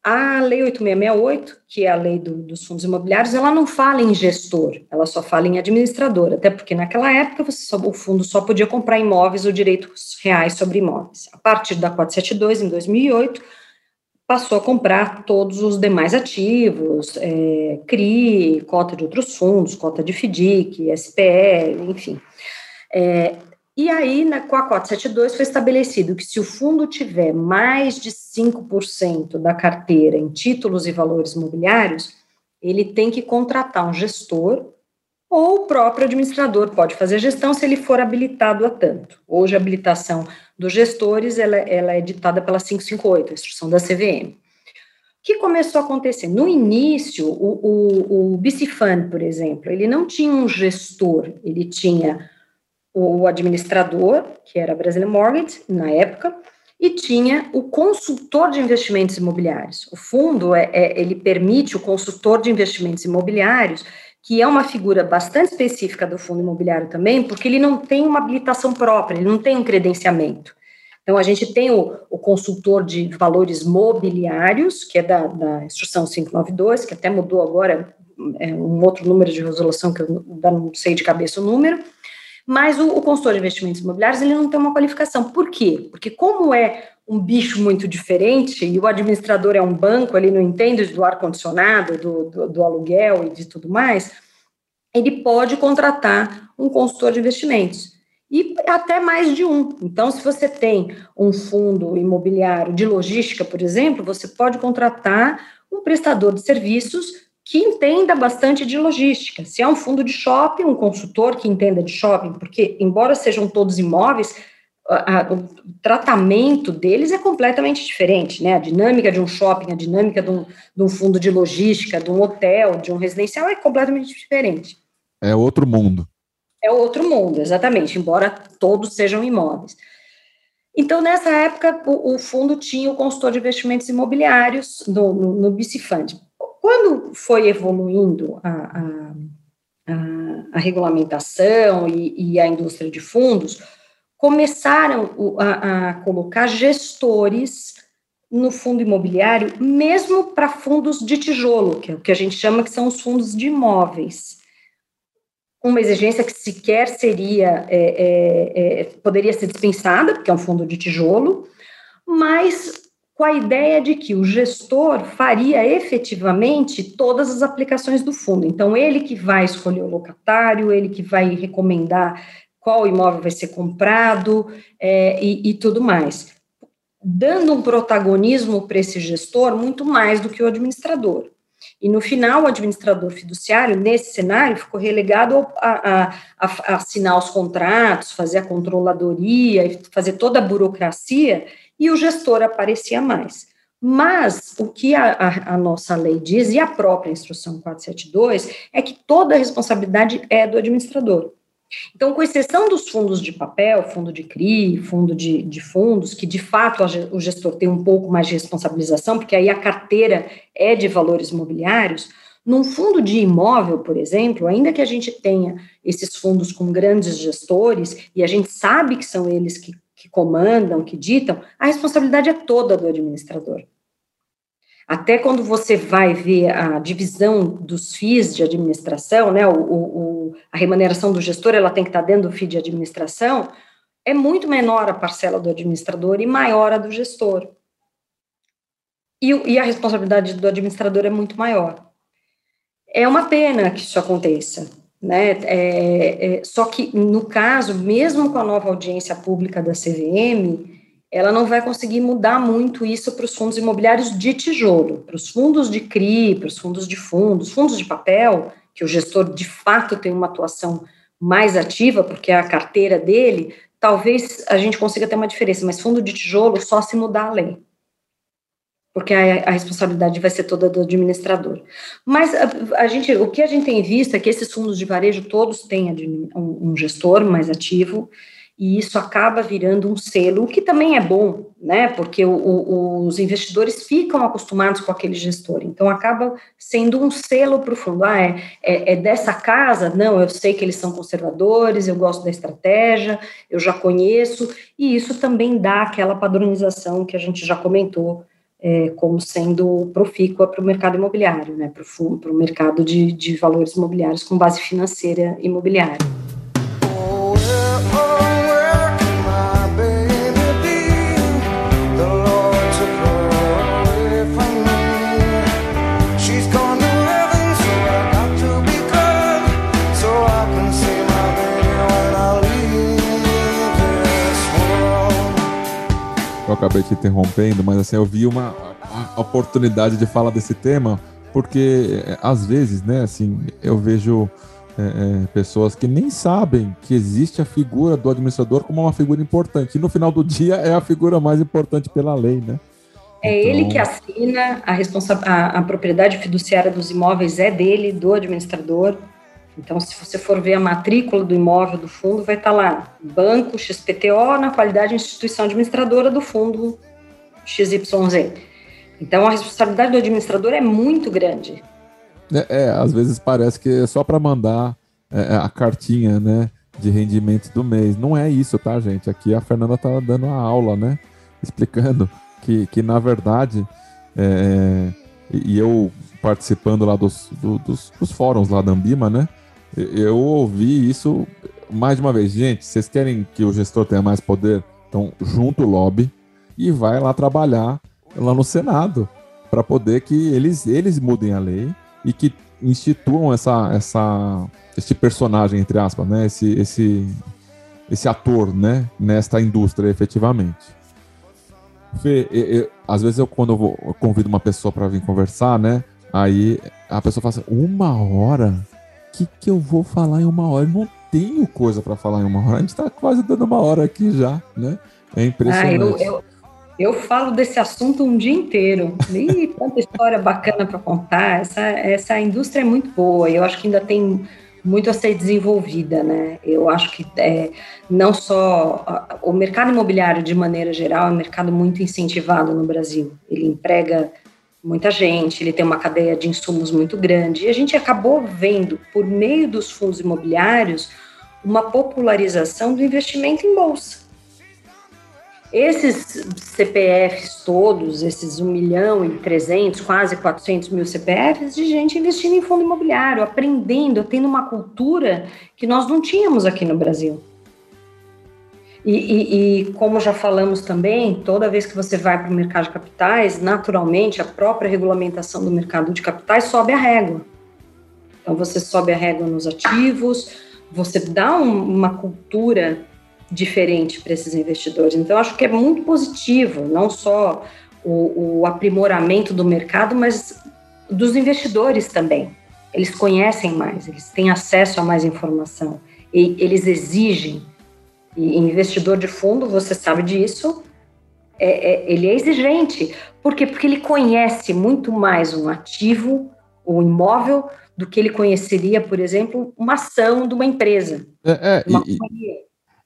A Lei 8668, que é a lei do, dos fundos imobiliários, ela não fala em gestor, ela só fala em administrador, até porque naquela época só, o fundo só podia comprar imóveis ou direitos reais sobre imóveis. A partir da 472, em 2008, passou a comprar todos os demais ativos, é, CRI, cota de outros fundos, cota de FDIC, SPE, enfim. É, e aí, na, com a 472, foi estabelecido que se o fundo tiver mais de 5% da carteira em títulos e valores imobiliários, ele tem que contratar um gestor ou o próprio administrador pode fazer gestão se ele for habilitado a tanto. Hoje, a habilitação dos gestores ela, ela é ditada pela 558, a instrução da CVM. O que começou a acontecer? No início, o, o, o por exemplo, ele não tinha um gestor, ele tinha o administrador, que era a Brazilian Mortgage, na época, e tinha o consultor de investimentos imobiliários. O fundo, é, é, ele permite o consultor de investimentos imobiliários que é uma figura bastante específica do fundo imobiliário também, porque ele não tem uma habilitação própria, ele não tem um credenciamento. Então, a gente tem o, o consultor de valores mobiliários, que é da, da, instrução 592, que até mudou agora, é um outro número de resolução que eu não sei de cabeça o número, mas o, o consultor de investimentos imobiliários, ele não tem uma qualificação. Por quê? Porque como é um bicho muito diferente e o administrador é um banco, ele não entende do ar-condicionado, do, do, do aluguel e de tudo mais, ele pode contratar um consultor de investimentos e até mais de um. Então, se você tem um fundo imobiliário de logística, por exemplo, você pode contratar um prestador de serviços que entenda bastante de logística. Se é um fundo de shopping, um consultor que entenda de shopping, porque, embora sejam todos imóveis, a, o tratamento deles é completamente diferente, né? A dinâmica de um shopping, a dinâmica de um, de um, fundo de logística, de um hotel, de um residencial é completamente diferente. É outro mundo. É outro mundo, exatamente, embora todos sejam imóveis. Então, nessa época, o, o fundo tinha o consultor de investimentos imobiliários no, no, no. Quando foi evoluindo a, a, a, a regulamentação e, e a indústria de fundos, começaram a, a colocar gestores no fundo imobiliário, mesmo para fundos de tijolo, que é o que a gente chama que são os fundos de imóveis. Uma exigência que sequer seria, é, é, é, poderia ser dispensada, porque é um fundo de tijolo, mas com a ideia de que o gestor faria efetivamente todas as aplicações do fundo. Então, ele que vai escolher o locatário, ele que vai recomendar qual imóvel vai ser comprado é, e, e tudo mais, dando um protagonismo para esse gestor muito mais do que o administrador. E no final, o administrador fiduciário, nesse cenário, ficou relegado a, a, a, assinar os contratos, fazer a controladoria, fazer toda a burocracia, e o gestor aparecia mais. Mas o que a, a, nossa lei diz, e a própria instrução 472, é que toda a responsabilidade é do administrador. Então, com exceção dos fundos de papel, fundo de CRI, fundo de, de fundos, que de fato o gestor tem um pouco mais de responsabilização, porque aí a carteira é de valores imobiliários, num fundo de imóvel, por exemplo, ainda que a gente tenha esses fundos com grandes gestores, e a gente sabe que são eles que, que comandam, que ditam, a responsabilidade é toda do administrador. até quando você vai ver a divisão dos FIIs de administração, né, o, o, a remuneração do gestor, ela tem que estar dentro do FII de administração, é muito menor a parcela do administrador e maior a do gestor. E, e a responsabilidade do administrador é muito maior. É uma pena que isso aconteça, né? É, é, só que, no caso, mesmo com a nova audiência pública da CVM, ela não vai conseguir mudar muito isso para os fundos imobiliários de tijolo, para os fundos de CRI, para os fundos de fundos, fundos de papel, que o gestor de fato tem uma atuação mais ativa, porque é a carteira dele, talvez a gente consiga ter uma diferença, mas fundo de tijolo só se mudar a lei. Porque a, a responsabilidade vai ser toda do administrador. Mas a, a, gente, o que a gente tem visto é que esses fundos de varejo todos têm um, um gestor mais ativo, e isso acaba virando um selo, o que também é bom, né? Porque o, o, os investidores ficam acostumados com aquele gestor, então acaba sendo um selo para o fundo. Ah, é, é, é, dessa casa? Não, eu sei que eles são conservadores, eu gosto da estratégia, eu já conheço, e isso também dá aquela padronização que a gente já comentou. É, como sendo profícua para o mercado imobiliário, né, para o mercado de, de valores imobiliários com base financeira imobiliária. Acabei te interrompendo, mas assim, eu vi uma oportunidade de falar desse tema, porque é, às vezes, né, assim, eu vejo é, é, pessoas que nem sabem que existe a figura do administrador como uma figura importante. E no final do dia é a figura mais importante pela lei, né? É então... ele que assina a, responsa a, a propriedade fiduciária dos imóveis é dele, do administrador. Então, se você for ver a matrícula do imóvel do fundo, vai estar lá, Banco XPTO, na qualidade de instituição administradora do fundo XYZ. Então, a responsabilidade do administrador é muito grande. É, é às vezes parece que é só para mandar é, é, a cartinha, né, de rendimento do mês. Não é isso, tá, gente? Aqui a Fernanda tá dando a aula, né, explicando que, que na verdade, é, e eu participando lá dos, do, dos, dos fóruns lá da Ambima, né, eu ouvi isso mais de uma vez. Gente, vocês querem que o gestor tenha mais poder? Então, junta o lobby e vai lá trabalhar lá no Senado para poder que eles, eles mudem a lei e que instituam essa, essa, esse personagem, entre aspas, né? esse, esse, esse ator né? nesta indústria efetivamente. Fê, eu, eu, às vezes eu, quando eu, vou, eu convido uma pessoa para vir conversar, né? Aí a pessoa fala assim, uma hora? Que, que eu vou falar em uma hora? Eu não tenho coisa para falar em uma hora. A gente está quase dando uma hora aqui já, né? É impressionante. Ah, eu, eu, eu, falo desse assunto um dia inteiro. E [laughs] tanta história bacana para contar. Essa, essa indústria é muito boa eu acho que ainda tem muito a ser desenvolvida, né? Eu acho que é, não só o mercado imobiliário de maneira geral é um mercado muito incentivado no Brasil. Ele emprega muita gente, ele tem uma cadeia de insumos muito grande. E a gente acabou vendo, por meio dos fundos imobiliários, uma popularização do investimento em bolsa. Esses CPFs todos, esses 1 milhão e 300, quase 400 mil CPFs, de gente investindo em fundo imobiliário, aprendendo, tendo uma cultura que nós não tínhamos aqui no Brasil. E, e, e, como já falamos também, toda vez que você vai para o mercado de capitais, naturalmente a própria regulamentação do mercado de capitais sobe a régua. Então você sobe a régua nos ativos, você dá um, uma cultura diferente para esses investidores. Então acho que é muito positivo, não só o, o aprimoramento do mercado, mas dos investidores também. Eles conhecem mais, eles têm acesso a mais informação, e eles exigem e investidor de fundo, você sabe disso, é, é, ele é exigente. Por quê? Porque ele conhece muito mais um ativo, um imóvel, do que ele conheceria, por exemplo, uma ação de uma empresa. É, é uma e,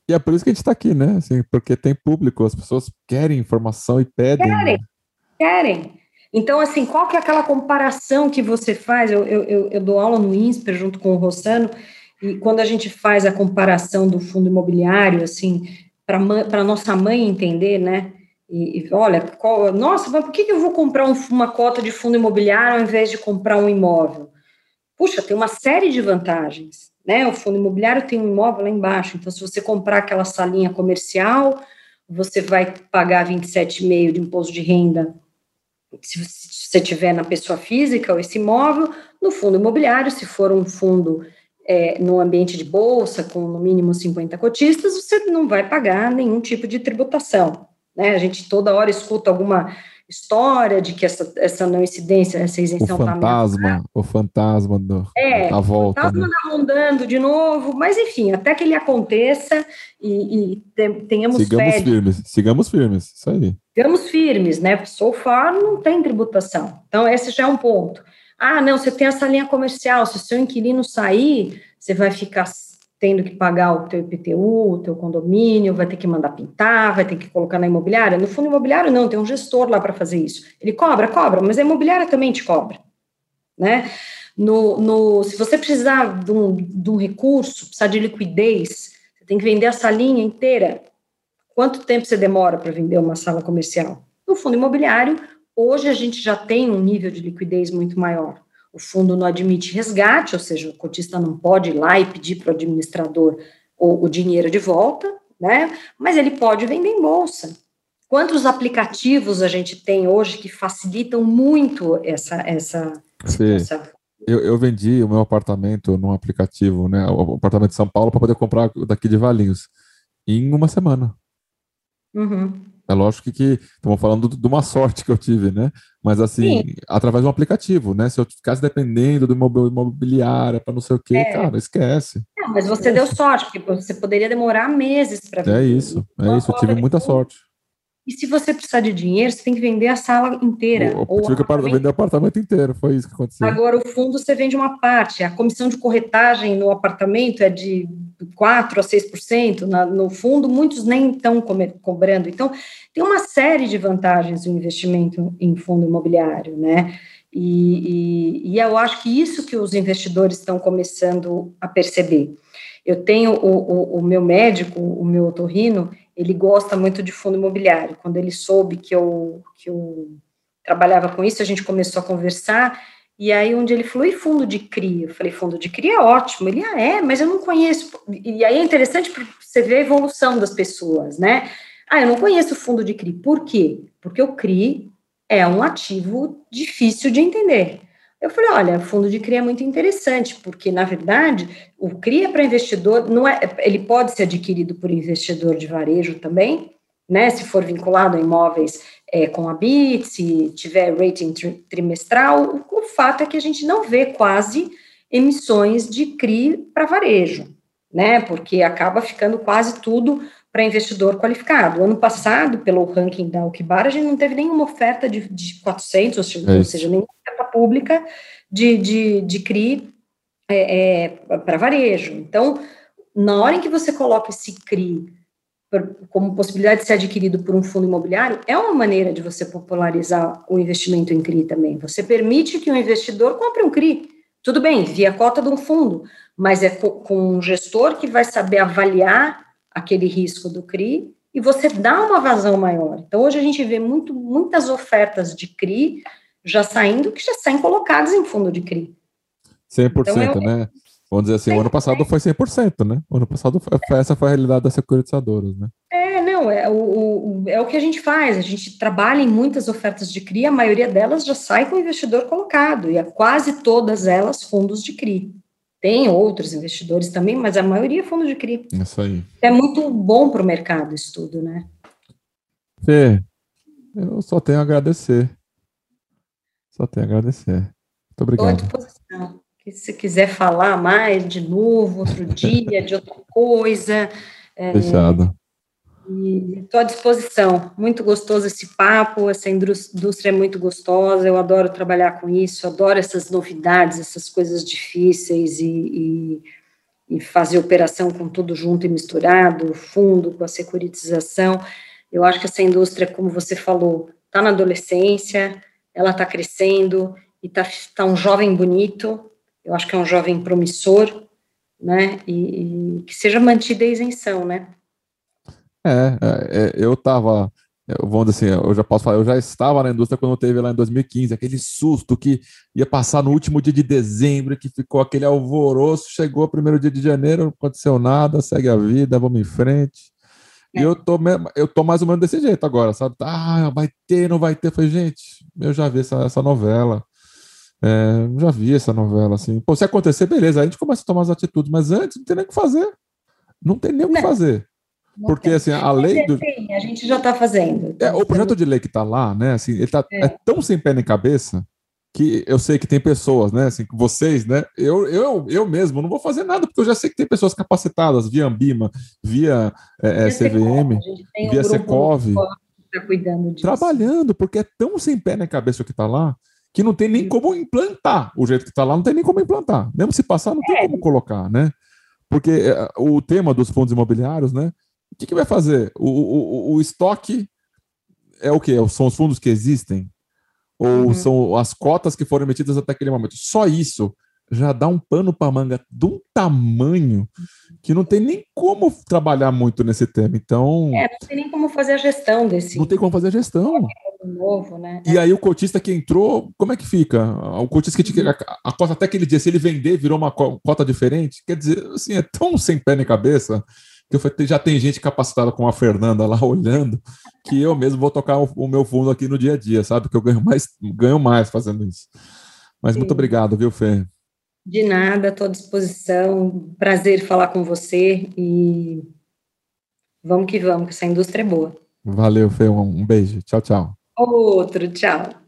e, é por isso que a gente está aqui, né? Assim, porque tem público, as pessoas querem informação e pedem. Querem, querem. Então, assim, qual que é aquela comparação que você faz? Eu, eu, eu dou aula no INSPER junto com o Rossano, e quando a gente faz a comparação do fundo imobiliário, assim, para a nossa mãe entender, né? E, e olha, qual, nossa, mas por que, que eu vou comprar um, uma cota de fundo imobiliário ao invés de comprar um imóvel? Puxa, tem uma série de vantagens, né? O fundo imobiliário tem um imóvel lá embaixo, então se você comprar aquela salinha comercial, você vai pagar 27,5 de imposto de renda se você tiver na pessoa física ou esse imóvel, no fundo imobiliário, se for um fundo é, no ambiente de bolsa, com no mínimo 50 cotistas, você não vai pagar nenhum tipo de tributação. Né? A gente toda hora escuta alguma história de que essa, essa não incidência, essa isenção o fantasma, tá o fantasma do, é, da volta. O fantasma né? tá rondando de novo, mas enfim, até que ele aconteça e, e tenhamos sigamos fé. firmes, sigamos firmes, isso aí. Sigamos firmes, né? So far não tem tributação. Então, esse já é um ponto. Ah, não, você tem essa linha comercial, se o seu inquilino sair, você vai ficar tendo que pagar o teu IPTU, o teu condomínio, vai ter que mandar pintar, vai ter que colocar na imobiliária. No fundo imobiliário, não, tem um gestor lá para fazer isso. Ele cobra, cobra, mas a imobiliária também te cobra, né? No, no, se você precisar de um, de um recurso, precisar de liquidez, você tem que vender a salinha inteira. Quanto tempo você demora para vender uma sala comercial? No fundo imobiliário, hoje a gente já tem um nível de liquidez muito maior o fundo não admite resgate, ou seja, o cotista não pode ir lá e pedir para o administrador o, o dinheiro de volta, né? Mas ele pode vender em bolsa. Quantos aplicativos a gente tem hoje que facilitam muito essa essa. Eu, eu, vendi o meu apartamento num aplicativo, né? O apartamento de São Paulo para poder comprar daqui de Valinhos em uma semana. Uhum. É lógico que estamos falando de uma sorte que eu tive, né? Mas assim, Sim. através de um aplicativo, né? Se eu ficasse dependendo do imobiliário para não sei o quê, é. cara, esquece. Não, mas você deu sorte, porque você poderia demorar meses para É isso, é isso, eu tive muita sorte. E se você precisar de dinheiro, você tem que vender a sala inteira. Eu, eu tive que vender o apartamento inteiro, foi isso que aconteceu. Agora, o fundo você vende uma parte. A comissão de corretagem no apartamento é de 4% a 6%. Na, no fundo, muitos nem estão cobrando. Então, tem uma série de vantagens o investimento em fundo imobiliário, né? E, e, e eu acho que isso que os investidores estão começando a perceber. Eu tenho o, o, o meu médico, o meu otorrino, ele gosta muito de fundo imobiliário. Quando ele soube que eu, que eu trabalhava com isso, a gente começou a conversar, e aí onde ele falou, e fundo de CRI? Eu falei, fundo de CRI é ótimo. Ele, ah, é, mas eu não conheço. E aí é interessante você ver a evolução das pessoas, né? Ah, eu não conheço fundo de CRI. Por quê? Porque o CRI é um ativo difícil de entender. Eu falei, olha, fundo de CRI é muito interessante, porque, na verdade, o CRI é para investidor, não é, ele pode ser adquirido por investidor de varejo também, né, se for vinculado a imóveis é, com a BIT, se tiver rating trimestral, o, o fato é que a gente não vê quase emissões de CRI para varejo, né, porque acaba ficando quase tudo para investidor qualificado. Ano passado, pelo ranking da Alquibar, a gente não teve nenhuma oferta de, de 400, ou seja, é ou seja nenhuma oferta pública de, de, de CRI é, é, para varejo. Então, na hora em que você coloca esse CRI como possibilidade de ser adquirido por um fundo imobiliário, é uma maneira de você popularizar o investimento em CRI também. Você permite que o investidor compre um CRI. Tudo bem, via cota de um fundo, mas é com um gestor que vai saber avaliar aquele risco do CRI e você dá uma vazão maior. Então, hoje a gente vê muito, muitas ofertas de CRI já saindo, que já saem colocadas em fundo de CRI. 100%, então, eu, né? Vamos dizer assim, o ano passado foi 100%, né? O ano passado foi, essa foi a realidade das securitizadoras, né? É, não, é o, o, é o que a gente faz, a gente trabalha em muitas ofertas de CRI, a maioria delas já sai com o investidor colocado, e é quase todas elas fundos de CRI. Tem outros investidores também, mas a maioria é fundo de CRI. Isso aí. É muito bom para o mercado isso tudo, né? Fê, eu só tenho a agradecer. Só tenho a agradecer. Muito obrigado. Estou à disposição. Se quiser falar mais de novo, outro dia, de outra coisa. É, Fechado. Estou à disposição. Muito gostoso esse papo, essa indústria é muito gostosa, eu adoro trabalhar com isso, adoro essas novidades, essas coisas difíceis e, e, e fazer operação com tudo junto e misturado, fundo com a securitização. Eu acho que essa indústria, como você falou, está na adolescência, ela está crescendo e está tá um jovem bonito, eu acho que é um jovem promissor, né, e, e que seja mantida a isenção, né. É, é, é eu estava vamos dizer assim, eu já posso falar, eu já estava na indústria quando teve lá em 2015, aquele susto que ia passar no último dia de dezembro, que ficou aquele alvoroço, chegou o primeiro dia de janeiro, não aconteceu nada, segue a vida, vamos em frente. É. E eu tô, eu tô mais ou menos desse jeito agora, sabe? Ah, vai ter, não vai ter. Eu falei, gente, eu já vi essa, essa novela. É, já vi essa novela, assim. Pô, se acontecer, beleza, a gente começa a tomar as atitudes, mas antes não tem nem o que fazer. Não tem nem o que fazer. Porque, assim, a lei do. Sim, a gente já está fazendo. É, o projeto de lei que está lá, né, assim, ele tá, é. é. tão sem pé nem cabeça que eu sei que tem pessoas, né, assim, vocês, né, eu, eu, eu mesmo não vou fazer nada, porque eu já sei que tem pessoas capacitadas via Ambima, via, é, via CVM, um via Secov, tá cuidando disso. trabalhando, porque é tão sem pé nem cabeça o que está lá, que não tem nem como implantar o jeito que está lá, não tem nem como implantar. Mesmo se passar, não tem é. como colocar, né? Porque é, o tema dos fundos imobiliários, né? O que, que vai fazer? O, o, o estoque é o que? São os fundos que existem? Ou uhum. são as cotas que foram emitidas até aquele momento? Só isso já dá um pano para manga de um tamanho que não tem nem como trabalhar muito nesse tema. Então. É, não tem nem como fazer a gestão desse. Não tem como fazer a gestão. Novo, né? E aí o cotista que entrou, como é que fica? O cotista que tinha a, cota até aquele dia, se ele vender, virou uma cota diferente. Quer dizer, assim, é tão sem pé nem cabeça que eu já tem gente capacitada como a Fernanda lá [laughs] olhando, que eu mesmo vou tocar o, o, meu fundo aqui no dia a dia, sabe? Que eu ganho mais, ganho mais fazendo isso. Mas Sim. muito obrigado, viu, Fê? De nada, estou à disposição. Prazer falar com você e vamos que vamos, que essa indústria é boa. Valeu, Fê. Um beijo. Tchau, tchau. Outro, tchau.